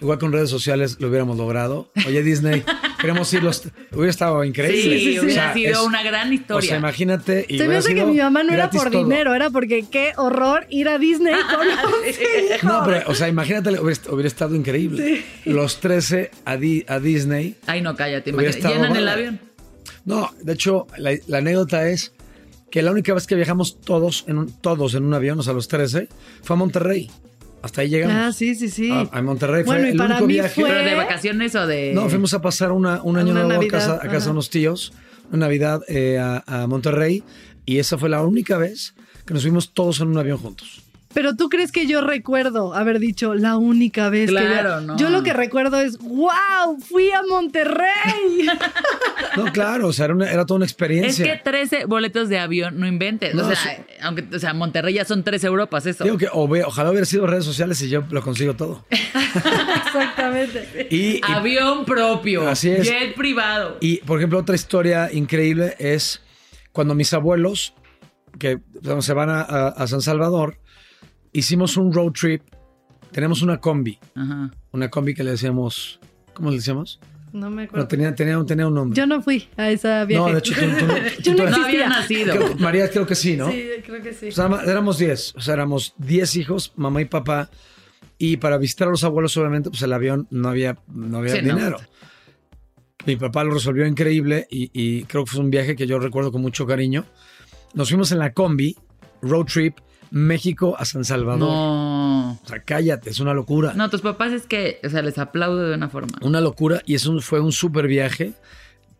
Igual con redes sociales lo hubiéramos logrado. Oye, Disney, queremos ir los. Hubiera estado increíble. Sí, hubiera sido una gran historia. O sea, imagínate. Se me hace que mi mamá no era por dinero, era porque qué horror ir a Disney con los No, pero, o sea, imagínate, hubiera, estado increíble. Los 13 a, a, Disney. Ay, no, cállate. ¿Llenan el avión? No, de hecho, la, anécdota es que la única vez que viajamos todos en un, todos en un avión, o sea, los 13, fue a Monterrey. Hasta ahí llegamos. Ah, sí, sí, sí. A, Monterrey fue el único viaje. ¿Pero de vacaciones o de...? No, fuimos a pasar una, un año nuevo a casa, a casa de unos tíos, una Navidad eh, a, a Monterrey, y esa fue la única vez que nos fuimos todos en un avión juntos. Pero tú crees que yo recuerdo haber dicho la única vez que yo, no. yo lo que recuerdo es, wow, fui a Monterrey. no, claro, o sea, era, toda una experiencia. Es que 13 boletos de avión, no inventes. o sea, aunque, o sea, Monterrey ya son tres Europas, eso. Digo que ojalá hubiera sido redes sociales y yo lo consigo todo. Exactamente. Y, avión propio. Así es. Jet privado. Y, por ejemplo, otra historia increíble es cuando mis abuelos, que se van a San Salvador, hicimos un road trip. Tenemos una combi. Ajá. Una combi que le decíamos. ¿Cómo le decíamos? No me acuerdo. No, tenía, tenía, tenía, un nombre. Yo no fui a esa viaje. No, de hecho, tú, Yo no, había nacido. María, creo que sí, ¿no? Sí, creo que sí. O sea, éramos 10. O sea, éramos 10 hijos, mamá y papá. Y para visitar a los abuelos, obviamente, pues el avión no había, no había dinero. Mi papá lo resolvió increíble y, y creo que fue un viaje que yo recuerdo con mucho cariño. Nos fuimos en la combi, road trip México a San Salvador. No. O sea, cállate, es una locura. No, tus papás es que, o sea, les aplaudo de una forma. Una locura y eso fue un súper viaje.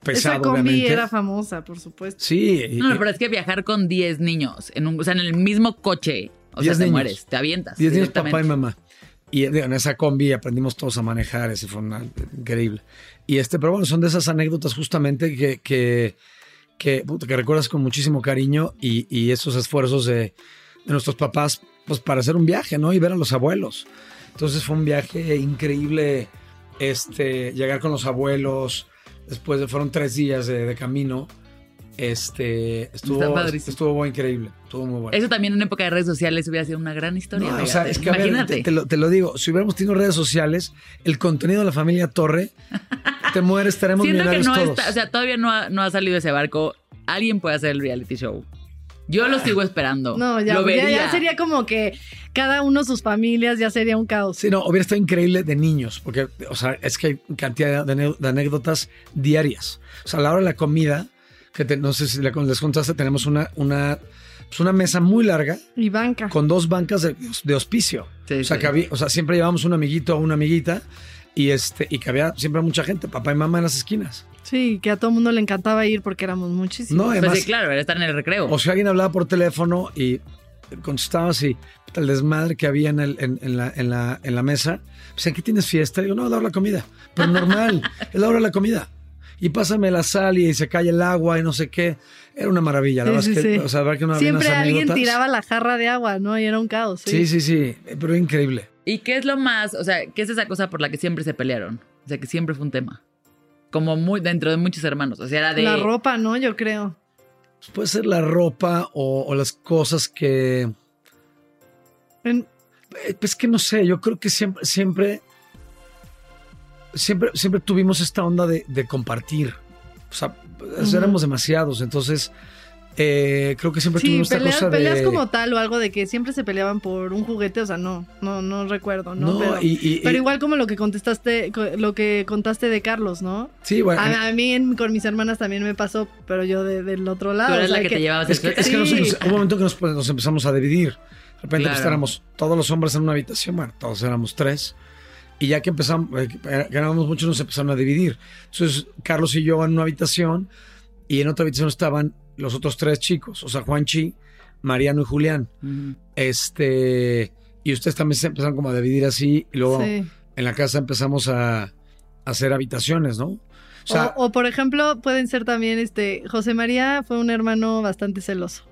Pesado, Esa combi era famosa, por supuesto. Sí. No, pero es que viajar con 10 niños, en un, o sea, en el mismo coche, o sea, te mueres, te avientas. 10 niños, papá y mamá. Y en esa combi aprendimos todos a manejar, ese fue increíble. Y este, pero bueno, son de esas anécdotas justamente que, que, que, que recuerdas con muchísimo cariño y, y esos esfuerzos de de nuestros papás, pues para hacer un viaje, ¿no? Y ver a los abuelos. Entonces fue un viaje increíble, este, llegar con los abuelos. Después de, fueron tres días de, camino. Este, estuvo, estuvo increíble, estuvo muy bueno. Eso también en época de redes sociales hubiera sido una gran historia. o sea, es que Imagínate. te, lo, te, lo, digo, si hubiéramos tenido redes sociales, el contenido de la familia Torre, te mueres, estaremos Siento que no todos. Está, o sea, todavía no ha, no ha salido ese barco. Alguien puede hacer el reality show. Yo lo sigo esperando. No, ya, ya, sería como que cada uno sus familias ya sería un caos. Sí, no, hubiera estado increíble de niños, porque, o sea, es que hay cantidad de, anécdotas diarias. O sea, a la hora de la comida, que no sé si les contaste, tenemos una, una, pues una mesa muy larga. Y banca. Con dos bancas de, de hospicio. o, sea, que había, o sea, siempre llevamos un amiguito o una amiguita y, este, y que había siempre mucha gente, papá y mamá en las esquinas. Sí, que a todo el mundo le encantaba ir porque éramos muchísimos. No, pues además, sí, claro, era estar en el recreo. O sea, alguien hablaba por teléfono y contestaba así, el desmadre que había en, el, en, la, en, la, en la mesa. Pues, ¿en qué tienes fiesta? Y digo, no, es la hora de la comida. Pero normal, es la hora de la comida. Y pásame la sal y se cae el agua y no sé qué. Era una maravilla. La sí, que, o sea, ver que una, Siempre alguien tiraba la jarra de agua, ¿no? Y era un caos. Sí, sí, sí, pero increíble. ¿Y qué es lo más, o sea, qué es esa cosa por la que siempre se pelearon? O sea, que siempre fue un tema como muy dentro de muchos hermanos. O sea, era de. La ropa, ¿no? Yo creo. Pues puede ser la ropa o, las cosas que. Eh, pues que no sé, yo creo que siempre, siempre. Siempre, siempre tuvimos esta onda de, compartir. O sea, éramos demasiados. Entonces, eh, creo que siempre tuvimos esta cosa de... peleas como tal o algo de que siempre se peleaban por un juguete, o sea, no, no, no recuerdo, ¿no? pero, igual como lo que contestaste, lo que contaste de Carlos, ¿no? Sí, bueno. A, mí con mis hermanas también me pasó, pero yo del otro lado. Tú eres la que, te llevabas Es que, es que hubo un momento que nos, empezamos a dividir. De repente pues, éramos todos los hombres en una habitación, bueno, todos éramos tres. Y ya que empezamos, eh, ganábamos mucho, nos empezaron a dividir. Entonces, Carlos y yo en una habitación y en otra habitación estaban los otros tres chicos, o sea, Juanchi, Mariano y Julián. Este, y ustedes también se empezaron como a dividir así y luego en la casa empezamos a, hacer habitaciones, ¿no? O, por ejemplo, pueden ser también, este, José María fue un hermano bastante celoso.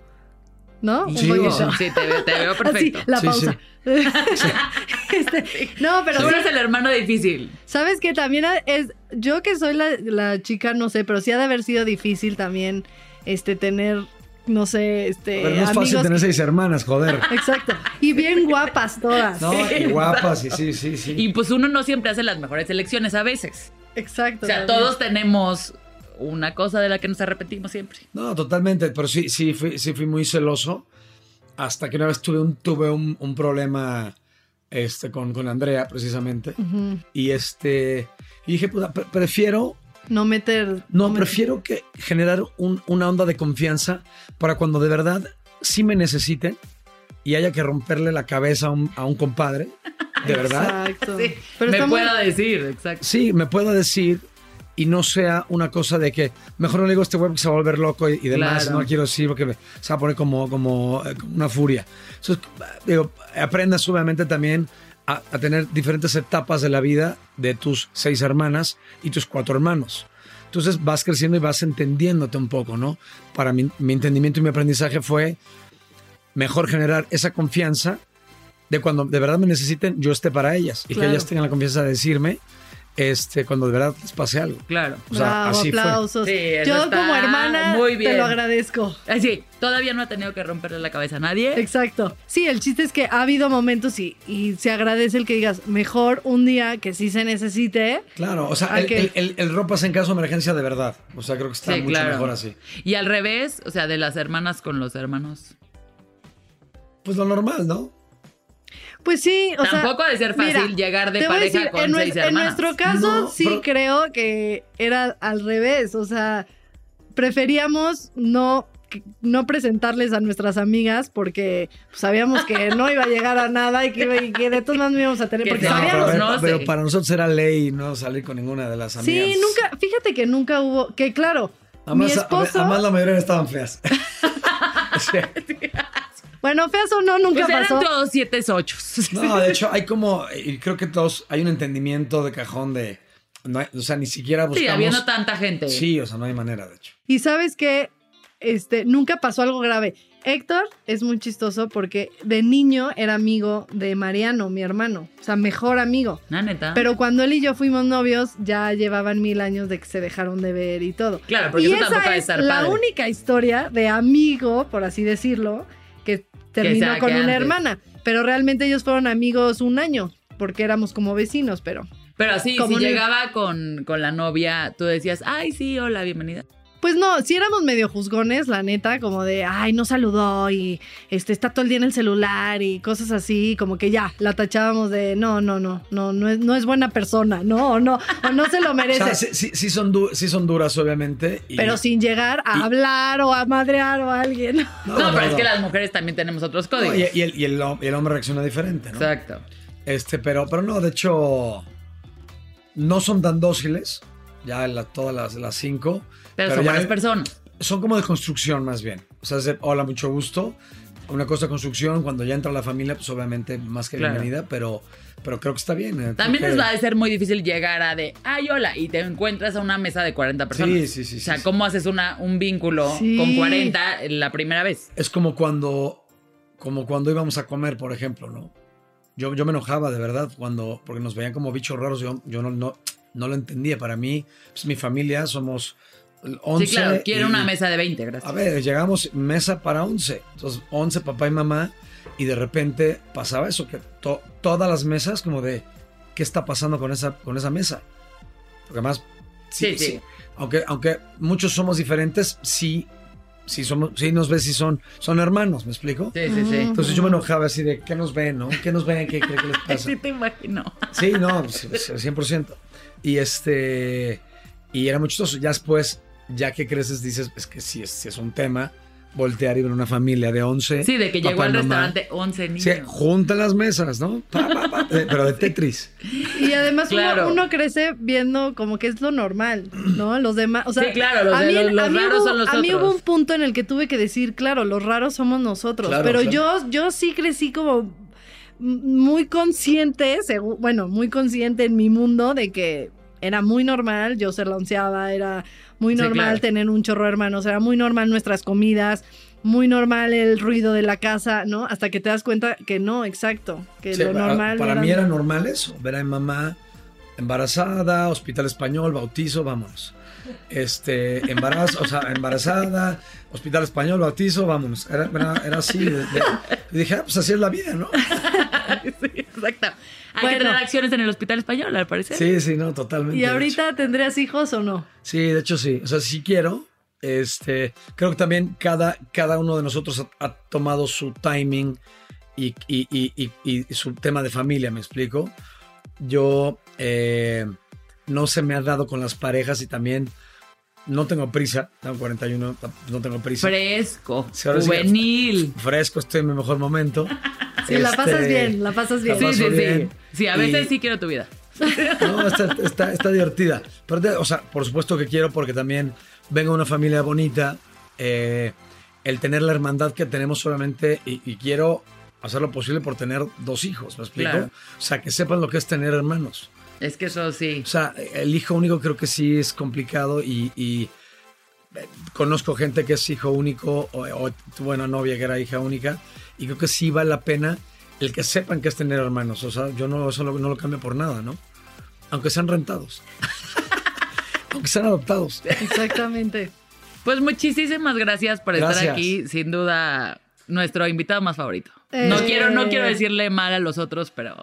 ¿no? Sí, sí te, veo, te veo perfecto. la pausa. Este, no, pero tú eres el hermano difícil. Sabes que también es, yo que soy la, chica, no sé, pero sí ha de haber sido difícil también, este, tener no sé, este. Pero no es fácil tener seis hermanas, joder. Exacto. Y bien guapas todas. No, y guapas, sí, sí, sí. Y pues uno no siempre hace las mejores elecciones a veces. Exacto. O sea, todos tenemos una cosa de la que nos arrepentimos siempre. No, totalmente, pero sí, sí fui, sí fui muy celoso hasta que una vez tuve un, tuve un, problema este, con, con Andrea, precisamente. Y este, y dije, puta, prefiero... No meter... No, prefiero que generar una onda de confianza para cuando de verdad sí me necesiten y haya que romperle la cabeza a un, a un compadre, de verdad. Exacto. me pueda decir, exacto. Sí, me pueda decir y no sea una cosa de que mejor no le digo a este web que se va a volver loco y, demás, no quiero decir porque se va a poner como, como, eh, una furia. Entonces, digo, aprendas obviamente también a, tener diferentes etapas de la vida de tus seis hermanas y tus cuatro hermanos. Entonces vas creciendo y vas entendiéndote un poco, ¿no? Para mí, mi entendimiento y mi aprendizaje fue mejor generar esa confianza de cuando de verdad me necesiten, yo esté para ellas y que ellas tengan la confianza de decirme este, cuando de verdad les pase algo. Claro. O sea, así aplausos. Yo como hermana te lo agradezco. Así, todavía no ha tenido que romperle la cabeza a nadie. Exacto. Sí, el chiste es que ha habido momentos y, y se agradece el que digas, mejor un día que sí se necesite. Claro, o sea, el, el, el, ropas en caso de emergencia de verdad. O sea, creo que está mucho mejor así. Y al revés, o sea, de las hermanas con los hermanos. Pues lo normal, ¿no? Pues sí, o Tampoco de ser fácil llegar de pareja con en seis hermanas. En nuestro caso, sí creo que era al revés. O sea, preferíamos no no presentarles a nuestras amigas porque sabíamos que no iba a llegar a nada y que, de todas maneras no íbamos a tener. Porque sabíamos. Pero, para nosotros era ley no salir con ninguna de las amigas. Sí, nunca, fíjate que nunca hubo, que claro, mi esposo. Además, la mayoría estaban feas. Bueno, feas o no, nunca pues pasó. Eran todos siete ocho. No, de hecho, hay como, y creo que todos, hay un entendimiento de cajón de, o sea, ni siquiera buscamos. Sí, habiendo tanta gente. Sí, o sea, no hay manera, de hecho. Y sabes que, este, nunca pasó algo grave. Héctor es muy chistoso porque de niño era amigo de Mariano, mi hermano. O sea, mejor amigo. Ah, neta. Pero cuando él y yo fuimos novios, ya llevaban mil años de que se dejaron de ver y todo. Claro, porque y eso esa tampoco es la única historia de amigo, por así decirlo, terminó con una hermana. Pero realmente ellos fueron amigos un año, porque éramos como vecinos, pero. Pero así, si llegaba con, con la novia, tú decías, ay, sí, hola, bienvenida. Pues no, si éramos medio juzgones, la neta, como de, ay, no saludó y este, está todo el día en el celular y cosas así, como que ya, la tachábamos de, no, no, no, no, no es, no es buena persona, no, o no, o no se lo merece. O sea, sí, son sí son duras, obviamente. pero sin llegar a hablar o a madrear o a alguien. No, pero es que las mujeres también tenemos otros códigos. y, el, y, el, hombre reacciona diferente, ¿no? Exacto. Este, pero, pero no, de hecho, no son tan dóciles, ya todas las, las cinco. Pero, son buenas personas. Son como de construcción más bien. O sea, es hola, mucho gusto. Una cosa de construcción, cuando ya entra la familia, pues obviamente más que bienvenida, pero, pero creo que está bien. Eh, También les va a ser muy difícil llegar a de, ay, hola, y te encuentras a una mesa de 40 personas. Sí, sí, sí. O sea, ¿cómo haces una, un vínculo con 40 la primera vez? Es como cuando, como cuando íbamos a comer, por ejemplo, ¿no? Yo, yo me enojaba de verdad cuando, porque nos veían como bichos raros, yo, yo no, no, no lo entendía. Para mí, pues mi familia somos 11. Sí, claro, quiero una mesa de 20, gracias. A ver, llegamos mesa para 11. Entonces, 11 papá y mamá. Y de repente pasaba eso, que todas las mesas como de, ¿qué está pasando con esa, con esa mesa? Porque además, sí, sí, Aunque, aunque muchos somos diferentes, sí, sí, somos, sí nos ves si son, son hermanos, ¿me explico? Sí, sí, sí. Entonces yo me enojaba así de, ¿qué nos ven, no? ¿Qué nos ven? ¿Qué, qué, qué les pasa? sí, te imagino. Sí, no, 100%. Pues, y este, y era muy chistoso. Ya después ya que creces dices, es que si es, es un tema, voltear y ver una familia de 11. Sí, de que llegó al restaurante 11 niños. Sí, junta las mesas, ¿no? pero de Tetris. Y además uno, crece viendo como que es lo normal, ¿no? Los demás, o sea, sí, claro, los, a mí, los, raros son los A mí hubo un punto en el que tuve que decir, claro, los raros somos nosotros, pero yo yo sí crecí como muy consciente, bueno, muy consciente en mi mundo de que era muy normal yo ser la onceada, era muy normal tener un chorro de hermanos, era muy normal nuestras comidas, muy normal el ruido de la casa, ¿no? Hasta que te das cuenta que no, exacto, que lo normal. Para, mí era normal eso, ver a mi mamá embarazada, hospital español, bautizo, vámonos. Este, embarazo, o sea, embarazada, hospital español, bautizo, vámonos. Era, así. y dije, ah, pues así es la vida, ¿no? sí, exacto. Hay que tener acciones en el hospital español, al parecer. Sí, sí, no, totalmente. ¿Y ahorita tendrías hijos o no? Sí, de hecho sí. O sea, sí quiero. Este, creo que también cada, cada uno de nosotros ha, tomado su timing y, y, su tema de familia, ¿me explico? Yo eh, no se me ha dado con las parejas y también no tengo prisa, tengo 41, no tengo prisa. Fresco, juvenil. fresco, estoy en mi mejor momento. Sí, la pasas este, bien, la pasas bien. sí, sí, sí. Sí, a veces sí quiero tu vida. No, está, está, divertida. Pero, o sea, por supuesto que quiero porque también vengo de una familia bonita. Eh, el tener la hermandad que tenemos solamente y, quiero hacer lo posible por tener dos hijos, ¿me explico? O sea, que sepan lo que es tener hermanos. Es que eso sí. O sea, el hijo único creo que sí es complicado y, eh, conozco gente que es hijo único o, tuve una novia que era hija única y creo que sí vale la pena el que sepan que es tener hermanos. O sea, yo no, eso no, lo cambio por nada, ¿no? Aunque sean rentados. Aunque sean adoptados. Exactamente. Pues muchísimas gracias por estar aquí. Sin duda, nuestro invitado más favorito. No, quiero, no quiero decirle mal a los otros, pero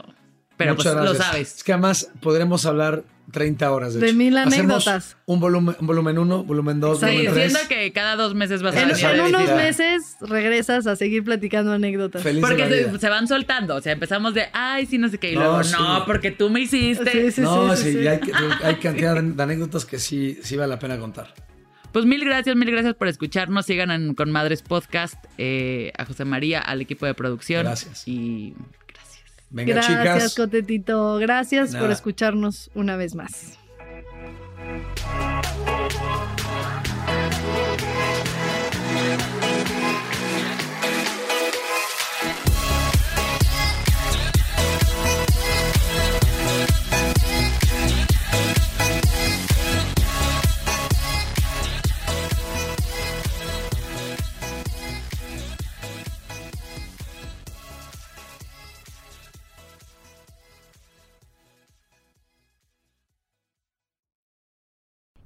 pero pues lo sabes. Es que además podremos hablar 30 horas de, de mil anécdotas. Un volumen, un volumen 1, volumen 2, volumen 3. diciendo que cada dos meses vas a venir. En, unos meses regresas a seguir platicando anécdotas. porque se, van soltando. O sea, empezamos de, ay, sí, no sé qué. Y luego, no, porque tú me hiciste. Sí, no, sí, hay, hay, cantidad de anécdotas que sí, sí vale la pena contar. Pues mil gracias, mil gracias por escucharnos. Sigan con Madres Podcast, eh, a José María, al equipo de producción. Gracias. Y Venga, Gracias, Cotetito. Gracias por escucharnos una vez más.